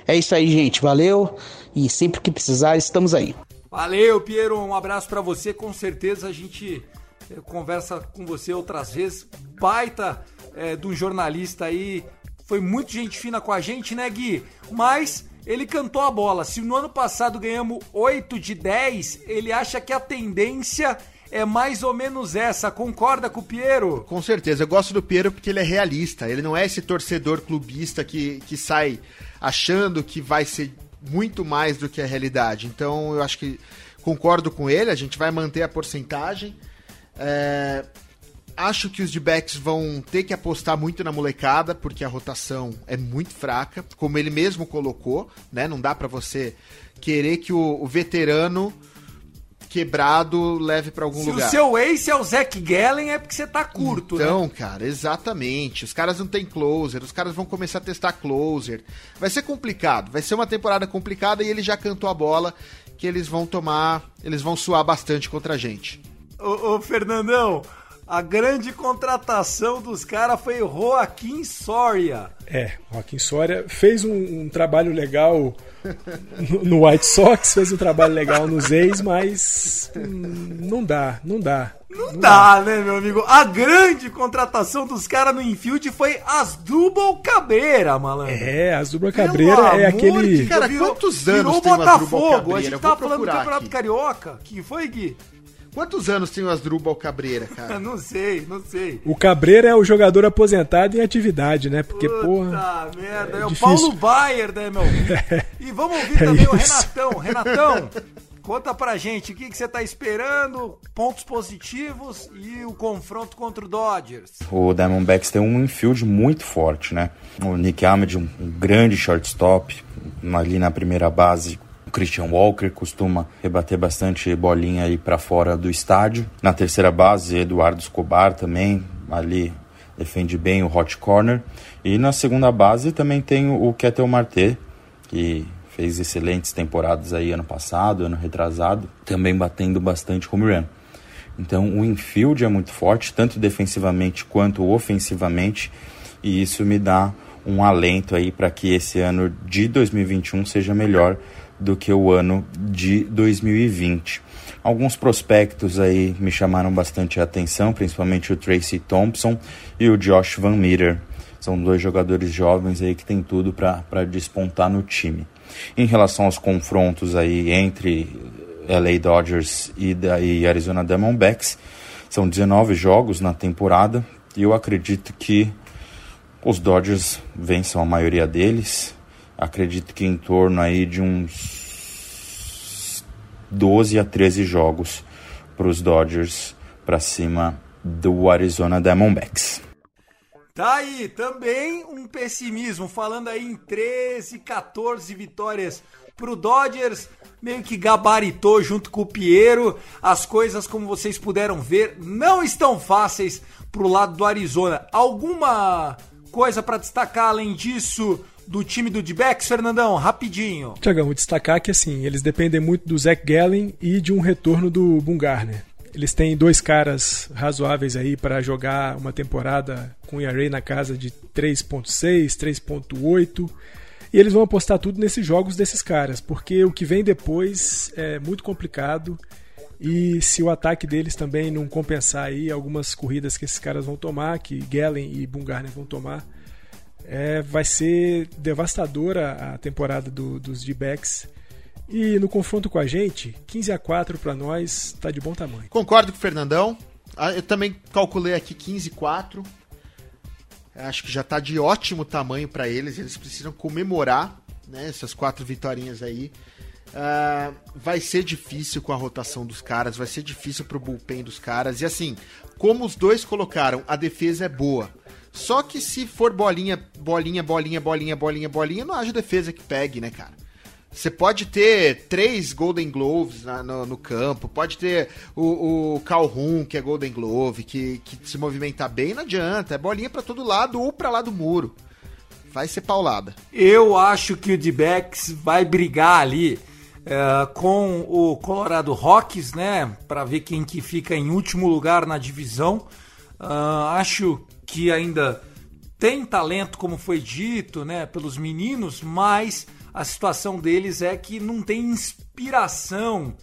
D: É isso aí, gente. Valeu e sempre que precisar, estamos aí.
A: Valeu, Piero. Um abraço para você. Com certeza a gente eh, conversa com você outras vezes. Baita é, de um jornalista aí foi muito gente fina com a gente, né, Gui? Mas ele cantou a bola. Se no ano passado ganhamos 8 de 10, ele acha que a tendência é mais ou menos essa. Concorda com o Piero?
C: Com certeza. Eu gosto do Piero porque ele é realista. Ele não é esse torcedor clubista que, que sai achando que vai ser muito mais do que a realidade. Então eu acho que concordo com ele. A gente vai manter a porcentagem. É, Acho que os D-backs vão ter que apostar muito na molecada, porque a rotação é muito fraca, como ele mesmo colocou, né? Não dá para você querer que o, o veterano quebrado leve para algum
A: Se
C: lugar.
A: Se o seu ace é o Zac Gallen, é porque você tá curto,
C: então,
A: né?
C: Então, cara, exatamente. Os caras não têm closer, os caras vão começar a testar closer. Vai ser complicado, vai ser uma temporada complicada e ele já cantou a bola que eles vão tomar, eles vão suar bastante contra a gente.
A: Ô, ô Fernandão, a grande contratação dos caras foi Joaquim Soria.
B: É, Joaquim Soria fez um, um trabalho legal no, no, White Sox, fez um trabalho legal nos ex, mas hum, não dá, não dá.
A: Não, não dá, dá, né, meu amigo? A grande contratação dos caras no infield foi Asdrubal Cabreira, malandro.
B: É, Asdrubal Cabreira é aquele.
C: De... Cara,
A: virou,
C: quantos anos
A: virou
C: tem
A: Botafogo? A gente tava falando do Campeonato
C: aqui.
A: Carioca. Que foi, Gui?
C: Quantos anos tem o Asdrubal Cabreira, cara? *laughs*
A: não sei, não sei.
B: O Cabreira é o jogador aposentado em atividade, né? Porque,
A: Puta
B: porra.
A: merda, é, é o Paulo Baier, né, meu? *laughs* E vamos ouvir é também isso. o Renatão. Renatão, conta pra gente o que, que você tá esperando, pontos positivos e o confronto contra o Dodgers.
E: O Diamondbacks tem um infield muito forte, né? O Nick Ahmed, um grande shortstop, ali na primeira base, Christian Walker costuma rebater bastante bolinha aí para fora do estádio. Na terceira base, Eduardo Escobar também, ali defende bem o hot corner. E na segunda base também tem o Ketel Marte, que fez excelentes temporadas aí ano passado, ano retrasado, também batendo bastante home run. Então o infield é muito forte, tanto defensivamente quanto ofensivamente, e isso me dá um alento aí para que esse ano de 2021 seja melhor do que o ano de 2020. Alguns prospectos aí me chamaram bastante a atenção, principalmente o Tracy Thompson e o Josh Van Meter. São dois jogadores jovens aí que tem tudo para despontar no time. Em relação aos confrontos aí entre LA Dodgers e, e Arizona Diamondbacks, são 19 jogos na temporada e eu acredito que os Dodgers vençam a maioria deles acredito que em torno aí de uns 12 a 13 jogos para os Dodgers para cima do Arizona Diamondbacks.
A: Tá aí também um pessimismo, falando aí em 13, 14 vitórias pro Dodgers, meio que gabaritou junto com o Piero. As coisas, como vocês puderam ver, não estão fáceis pro lado do Arizona. Alguma coisa para destacar além disso do time do D-backs, Fernandão? Rapidinho.
B: Tiagão, vou destacar que assim, eles dependem muito do Zach Gallen e de um retorno do Bungarner. Eles têm dois caras razoáveis aí para jogar uma temporada com ERA na casa de 3.6, 3.8. E eles vão apostar tudo nesses jogos desses caras, porque o que vem depois é muito complicado. E se o ataque deles também não compensar aí algumas corridas que esses caras vão tomar, que Gallen e Bungarner vão tomar, é, vai ser devastadora a temporada do, dos D-backs. E no confronto com a gente, 15 a 4 para nós tá de bom tamanho.
C: Concordo com o Fernandão. Ah, eu também calculei aqui 15 a 4. Acho que já tá de ótimo tamanho para eles. Eles precisam comemorar né, essas quatro vitórias aí. Uh, vai ser difícil com a rotação dos caras, vai ser difícil pro bullpen dos caras. E assim, como os dois colocaram, a defesa é boa. Só que se for bolinha, bolinha, bolinha, bolinha, bolinha, bolinha, não haja defesa que pegue, né, cara? Você pode ter três Golden Gloves na- no, no campo, pode ter o, o Calhoun, que é Golden Glove, que, que se movimentar bem, não adianta. É bolinha pra todo lado ou pra lá do muro. Vai ser paulada.
A: Eu acho que o D-Backs vai brigar ali é, com o Colorado Rockies, né? Pra ver quem que fica em último lugar na divisão. Ah, acho que ainda tem talento, como foi dito, né? Pelos meninos, mas a situação deles é que não tem inspiração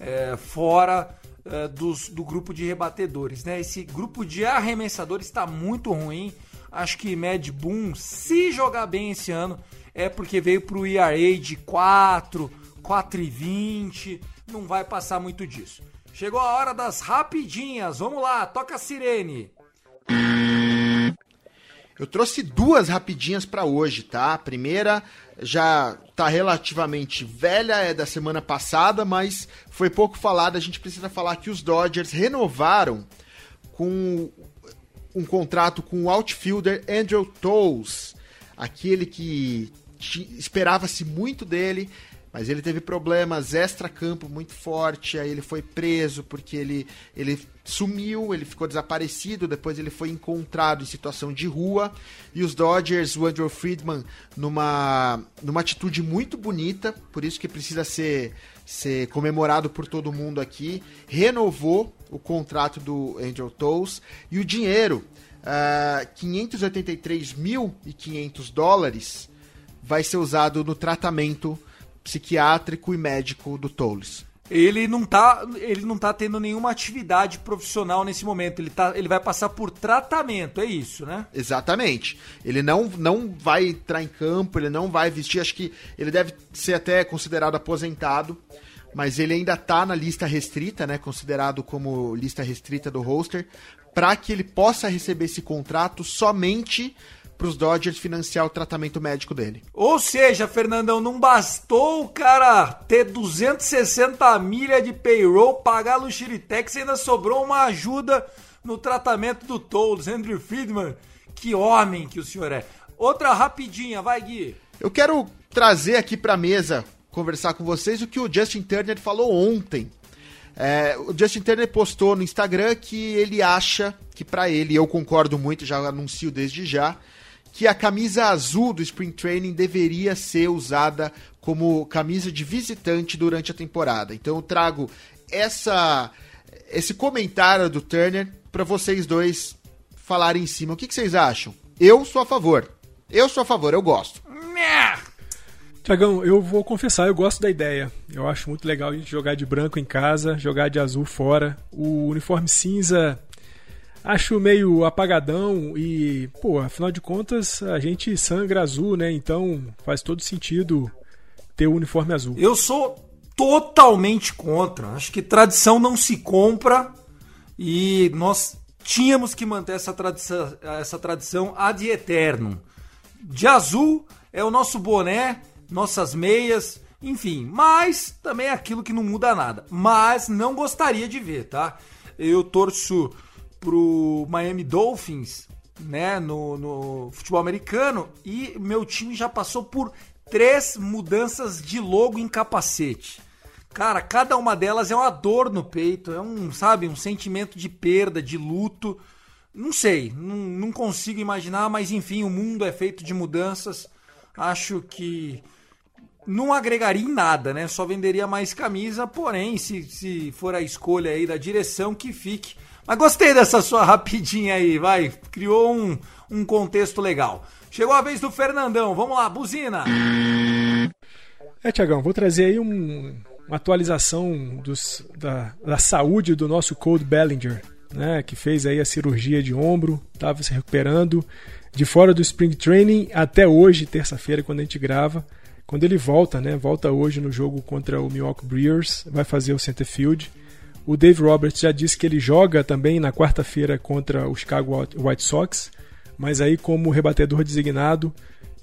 A: é, fora é, dos, do grupo de rebatedores, né? Esse grupo de arremessadores está muito ruim. Acho que Mad Boom, se jogar bem esse ano, é porque veio pro ERA de 4, 4,20. Não vai passar muito disso. Chegou a hora das rapidinhas. Vamos lá, toca a sirene.
C: Eu trouxe duas rapidinhas pra hoje, tá? A primeira já tá relativamente velha, é da semana passada, mas foi pouco falada. A gente precisa falar que os Dodgers renovaram com um contrato com o outfielder Andrew Toles, aquele que esperava-se muito dele, mas ele teve problemas extra-campo muito forte, aí ele foi preso porque ele, ele sumiu, ele ficou desaparecido, depois ele foi encontrado em situação de rua, e os Dodgers, o Andrew Friedman, numa, numa atitude muito bonita, por isso que precisa ser, ser comemorado por todo mundo aqui, renovou o contrato do Andrew Toles, e o dinheiro, ah, 583.500 dólares, vai ser usado no tratamento psiquiátrico e médico do Toles.
A: Ele não tá, ele não tá tendo nenhuma atividade profissional nesse momento. Ele, tá, ele vai passar por tratamento, é isso, né?
C: Exatamente. Ele não, não vai entrar em campo, ele não vai vestir. Acho que ele deve ser até considerado aposentado, mas ele ainda tá na lista restrita, né? Considerado como lista restrita do roster, para que ele possa receber esse contrato somente para os Dodgers financiar o tratamento médico dele.
A: Ou seja, Fernandão, não bastou o cara ter 260 milhas de payroll, pagar o Xiritex, ainda sobrou uma ajuda no tratamento do Toles, Andrew Friedman. Que homem que o senhor é. Outra rapidinha, vai Gui.
C: Eu quero trazer aqui pra mesa, conversar com vocês, o que o Justin Turner falou ontem. É, o Justin Turner postou no Instagram que ele acha que pra ele, eu concordo muito, já anuncio desde já, que a camisa azul do Spring Training deveria ser usada como camisa de visitante durante a temporada. Então eu trago essa esse comentário do Turner pra vocês dois falarem em cima. O que, que vocês acham? Eu sou a favor. Eu sou a favor, eu gosto.
B: Tiagão, eu vou confessar, eu gosto da ideia. Eu acho muito legal a gente jogar de branco em casa, jogar de azul fora. O uniforme cinza acho meio apagadão e, pô, afinal de contas, a gente sangra azul, né? Então faz todo sentido ter o uniforme azul.
A: Eu sou totalmente contra. Acho que tradição não se compra e nós tínhamos que manter essa tradição, essa tradição ad eterno. De azul é o nosso boné, nossas meias, enfim. Mas também é aquilo que não muda nada. Mas não gostaria de ver, tá? Eu torço pro Miami Dolphins, né, no, no futebol americano e meu time já passou por três mudanças de logo em capacete. Cara, cada uma delas é uma dor no peito, é um, sabe, um sentimento de perda, de luto. Não sei, não, não consigo imaginar, mas enfim, o mundo é feito de mudanças. Acho que não agregaria em nada, né? Só venderia mais camisa, porém, se, se for a escolha aí da direção, que fique. Mas gostei dessa sua rapidinha aí, vai. Criou um, um contexto legal. Chegou a vez do Fernandão, vamos lá, buzina.
B: É, Tiagão, vou trazer aí um- uma atualização dos- da, da saúde do nosso Cold Bellinger, né, que fez aí a cirurgia de ombro, estava se recuperando de fora do Spring Training até hoje, terça-feira, quando a gente grava. Quando ele volta, né, volta hoje no jogo contra o Milwaukee Brewers, vai fazer o center field. O Dave Roberts já disse que ele joga também na quarta-feira contra o Chicago White- Sox, mas aí como rebatedor designado.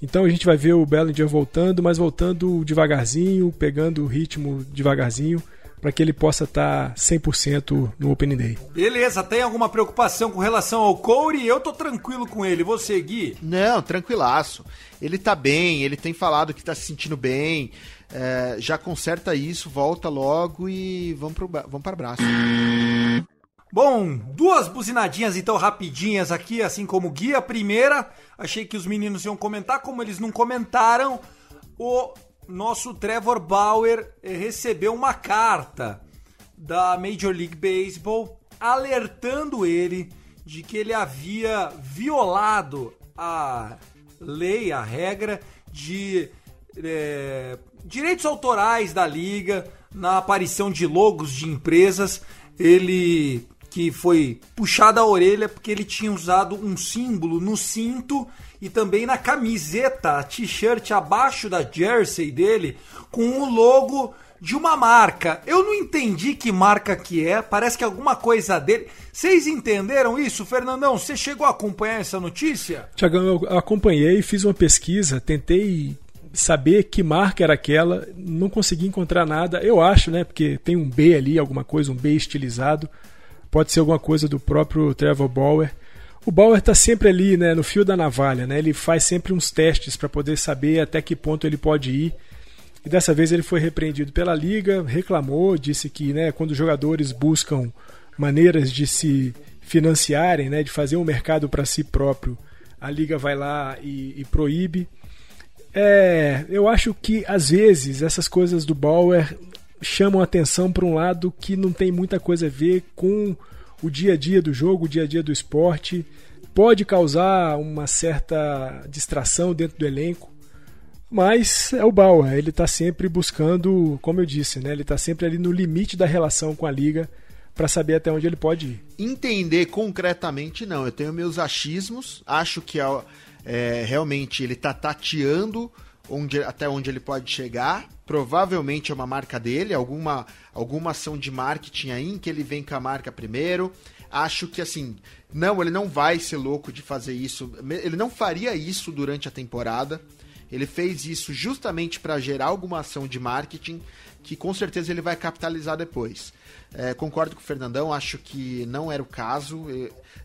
B: Então a gente vai ver o Bellinger voltando, mas voltando devagarzinho, pegando o ritmo devagarzinho, para que ele possa tá estar 100% no Opening Day.
A: Beleza, tem alguma preocupação com relação ao Corey? Eu tô tranquilo com ele, você, Gui?
C: Não, tranquilaço. Ele tá bem, ele tem falado que tá se sentindo bem. É, já conserta isso, volta logo e vamos, pro, vamos para o braço.
A: Bom, duas buzinadinhas então rapidinhas aqui, assim como guia. Primeira, achei que os meninos iam comentar, como eles não comentaram, o nosso Trevor Bauer recebeu uma carta da Major League Baseball alertando ele de que ele havia violado a lei, a regra de é, direitos autorais da liga na aparição de logos de empresas. Ele que foi puxado a orelha porque ele tinha usado um símbolo no cinto e também na camiseta, t-shirt abaixo da jersey dele, com o logo de uma marca. Eu não entendi que marca que é, parece que alguma coisa dele. Vocês entenderam isso, Fernandão? Você chegou a acompanhar essa notícia?
B: Tiagão, eu acompanhei, fiz uma pesquisa, tentei saber que marca era aquela, não consegui encontrar nada. Eu acho, né, porque tem um B ali, alguma coisa, um B estilizado pode ser alguma coisa do próprio Trevor Bauer. O Bauer está sempre ali, né, no fio da navalha, né? Ele faz sempre uns testes para poder saber até que ponto ele pode ir. E dessa vez ele foi repreendido pela liga, reclamou, disse que, né, quando os jogadores buscam maneiras de se financiarem, né, de fazer um mercado para si próprio, a liga vai lá e, e proíbe. É, eu acho que às vezes essas coisas do Bauer chamam atenção para um lado que não tem muita coisa a ver com o dia a dia do jogo, o dia a dia do esporte. Pode causar uma certa distração dentro do elenco, mas é o Bauer, ele está sempre buscando, como eu disse, né, ele está sempre ali no limite da relação com a liga para saber até onde ele pode ir.
C: Entender concretamente, não. Eu tenho meus achismos, acho que é, é realmente ele está tateando onde, até onde ele pode chegar. Provavelmente é uma marca dele, alguma, alguma ação de marketing aí em que ele vem com a marca primeiro. Acho que assim, não, ele não vai ser louco de fazer isso. Ele não faria isso durante a temporada. Ele fez isso justamente para gerar alguma ação de marketing que com certeza ele vai capitalizar depois. É, concordo com o Fernandão, acho que não era o caso.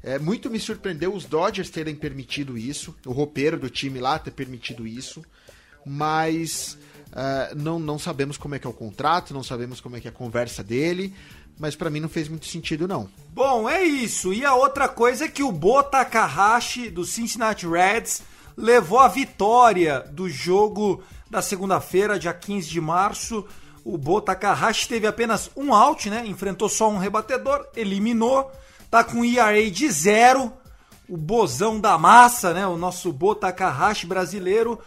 C: É, é, muito me surpreendeu os Dodgers terem permitido isso, o roupeiro do time lá ter permitido isso mas uh, não, não sabemos como é que é o contrato, não sabemos como é que é a conversa dele, mas para mim não fez muito sentido não.
A: Bom, é isso. E a outra coisa é que o Bo Takahashi do Cincinnati Reds levou a vitória do jogo da segunda-feira, dia 15 de março. O Bo Takahashi teve apenas um out, né? Enfrentou só um rebatedor, eliminou. Tá com ERA de zero. O bozão da massa, né? O nosso Bo Takahashi brasileiro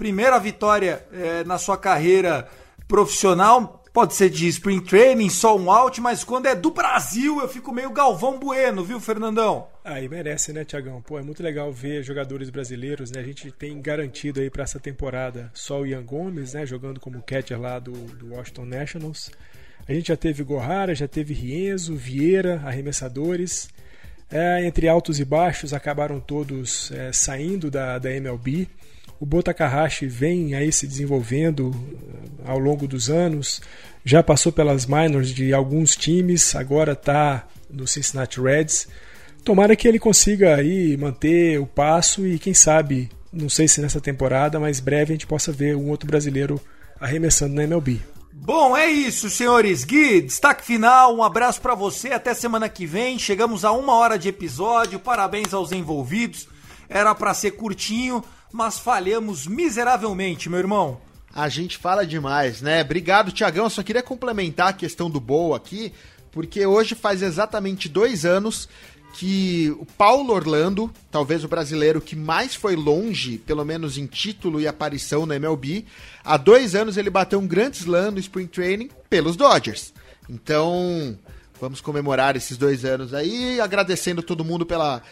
A: primeira vitória é, na sua carreira profissional. Pode ser de spring training, só um out, mas quando é do Brasil eu fico meio Galvão Bueno, viu, Fernandão?
B: Aí merece, né, Tiagão? Pô, é muito legal ver jogadores brasileiros, né? A gente tem garantido aí para essa temporada só o Ian Gomes, né, jogando como catcher lá do, do Washington Nationals. A gente já teve Gorrara, já teve Rienzo, Vieira, arremessadores. É, entre altos e baixos acabaram todos é, saindo da, da MLB. O Botakahashi vem aí se desenvolvendo eh, ao longo dos anos, já passou pelas minors de alguns times, agora está no Cincinnati Reds. Tomara que ele consiga aí manter o passo e quem sabe, não sei se nessa temporada, mas breve a gente possa ver um outro brasileiro arremessando na MLB.
A: Bom, é isso, senhores. Gui, destaque final, um abraço para você, até semana que vem. Chegamos a uma hora de episódio, parabéns aos envolvidos. Era para ser curtinho, mas falhamos miseravelmente, meu irmão.
C: A gente fala demais, né? Obrigado, Tiagão. Eu só queria complementar a questão do Boa aqui, porque hoje faz exatamente dois anos que o Paulo Orlando, talvez o brasileiro que mais foi longe, pelo menos em título e aparição na MLB, há dois anos ele bateu um grande slam no Spring Training pelos Dodgers. Então, vamos comemorar esses dois anos aí, agradecendo todo mundo pela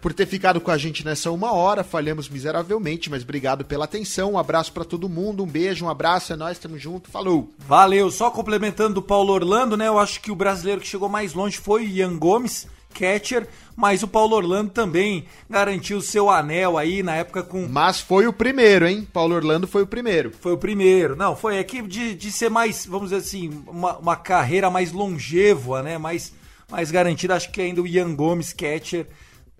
C: por ter ficado com a gente nessa uma hora. Falhamos miseravelmente, mas obrigado pela atenção. Um abraço para todo mundo, um beijo, um abraço, é nós, tamo junto, falou.
A: Valeu, só complementando o Paulo Orlando, né? Eu acho que o brasileiro que chegou mais longe foi o Ian Gomes, catcher, mas o Paulo Orlando também garantiu seu anel aí na época com.
C: Mas foi o primeiro, hein? Paulo Orlando foi o primeiro.
A: Foi o primeiro. Não, foi aqui de, de ser mais, vamos dizer assim, uma, uma carreira mais longeva, né? Mais, mais garantida. Acho que ainda o Ian Gomes, catcher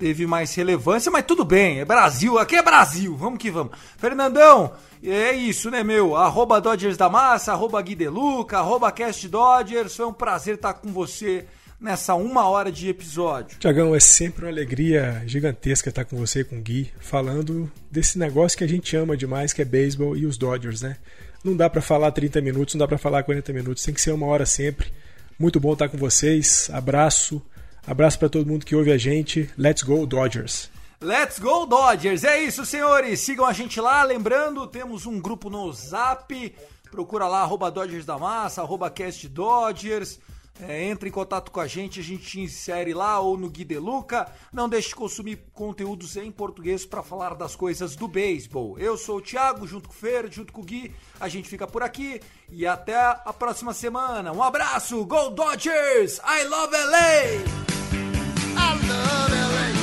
A: teve mais relevância, mas tudo bem, é Brasil, aqui é Brasil, vamos que vamos. Fernandão, é isso, né, meu? Arroba Dodgers da Massa, arroba Gui Deluca, arroba Cast Dodgers, foi um prazer estar com você nessa uma hora de episódio.
B: Tiagão, é sempre uma alegria gigantesca estar com você com o Gui, falando desse negócio que a gente ama demais, que é beisebol e os Dodgers, né? Não dá para falar 30 minutos, não dá para falar 40 minutos, tem que ser uma hora sempre. Muito bom estar com vocês. Abraço. Abraço para todo mundo que ouve a gente. Let's go Dodgers.
A: Let's go Dodgers! É isso, senhores. Sigam a gente lá. Lembrando, temos um grupo no Zap. Procura lá, arroba Dodgers da Massa, arroba Cast Dodgers. É, entre em contato com a gente, a gente te insere lá ou no Guideluca. Não deixe de consumir conteúdos em português para falar das coisas do beisebol. Eu sou o Thiago, junto com o Fer, junto com o Gui. A gente fica por aqui e até a próxima semana. Um abraço, Go Dodgers! I love LA! I love LA!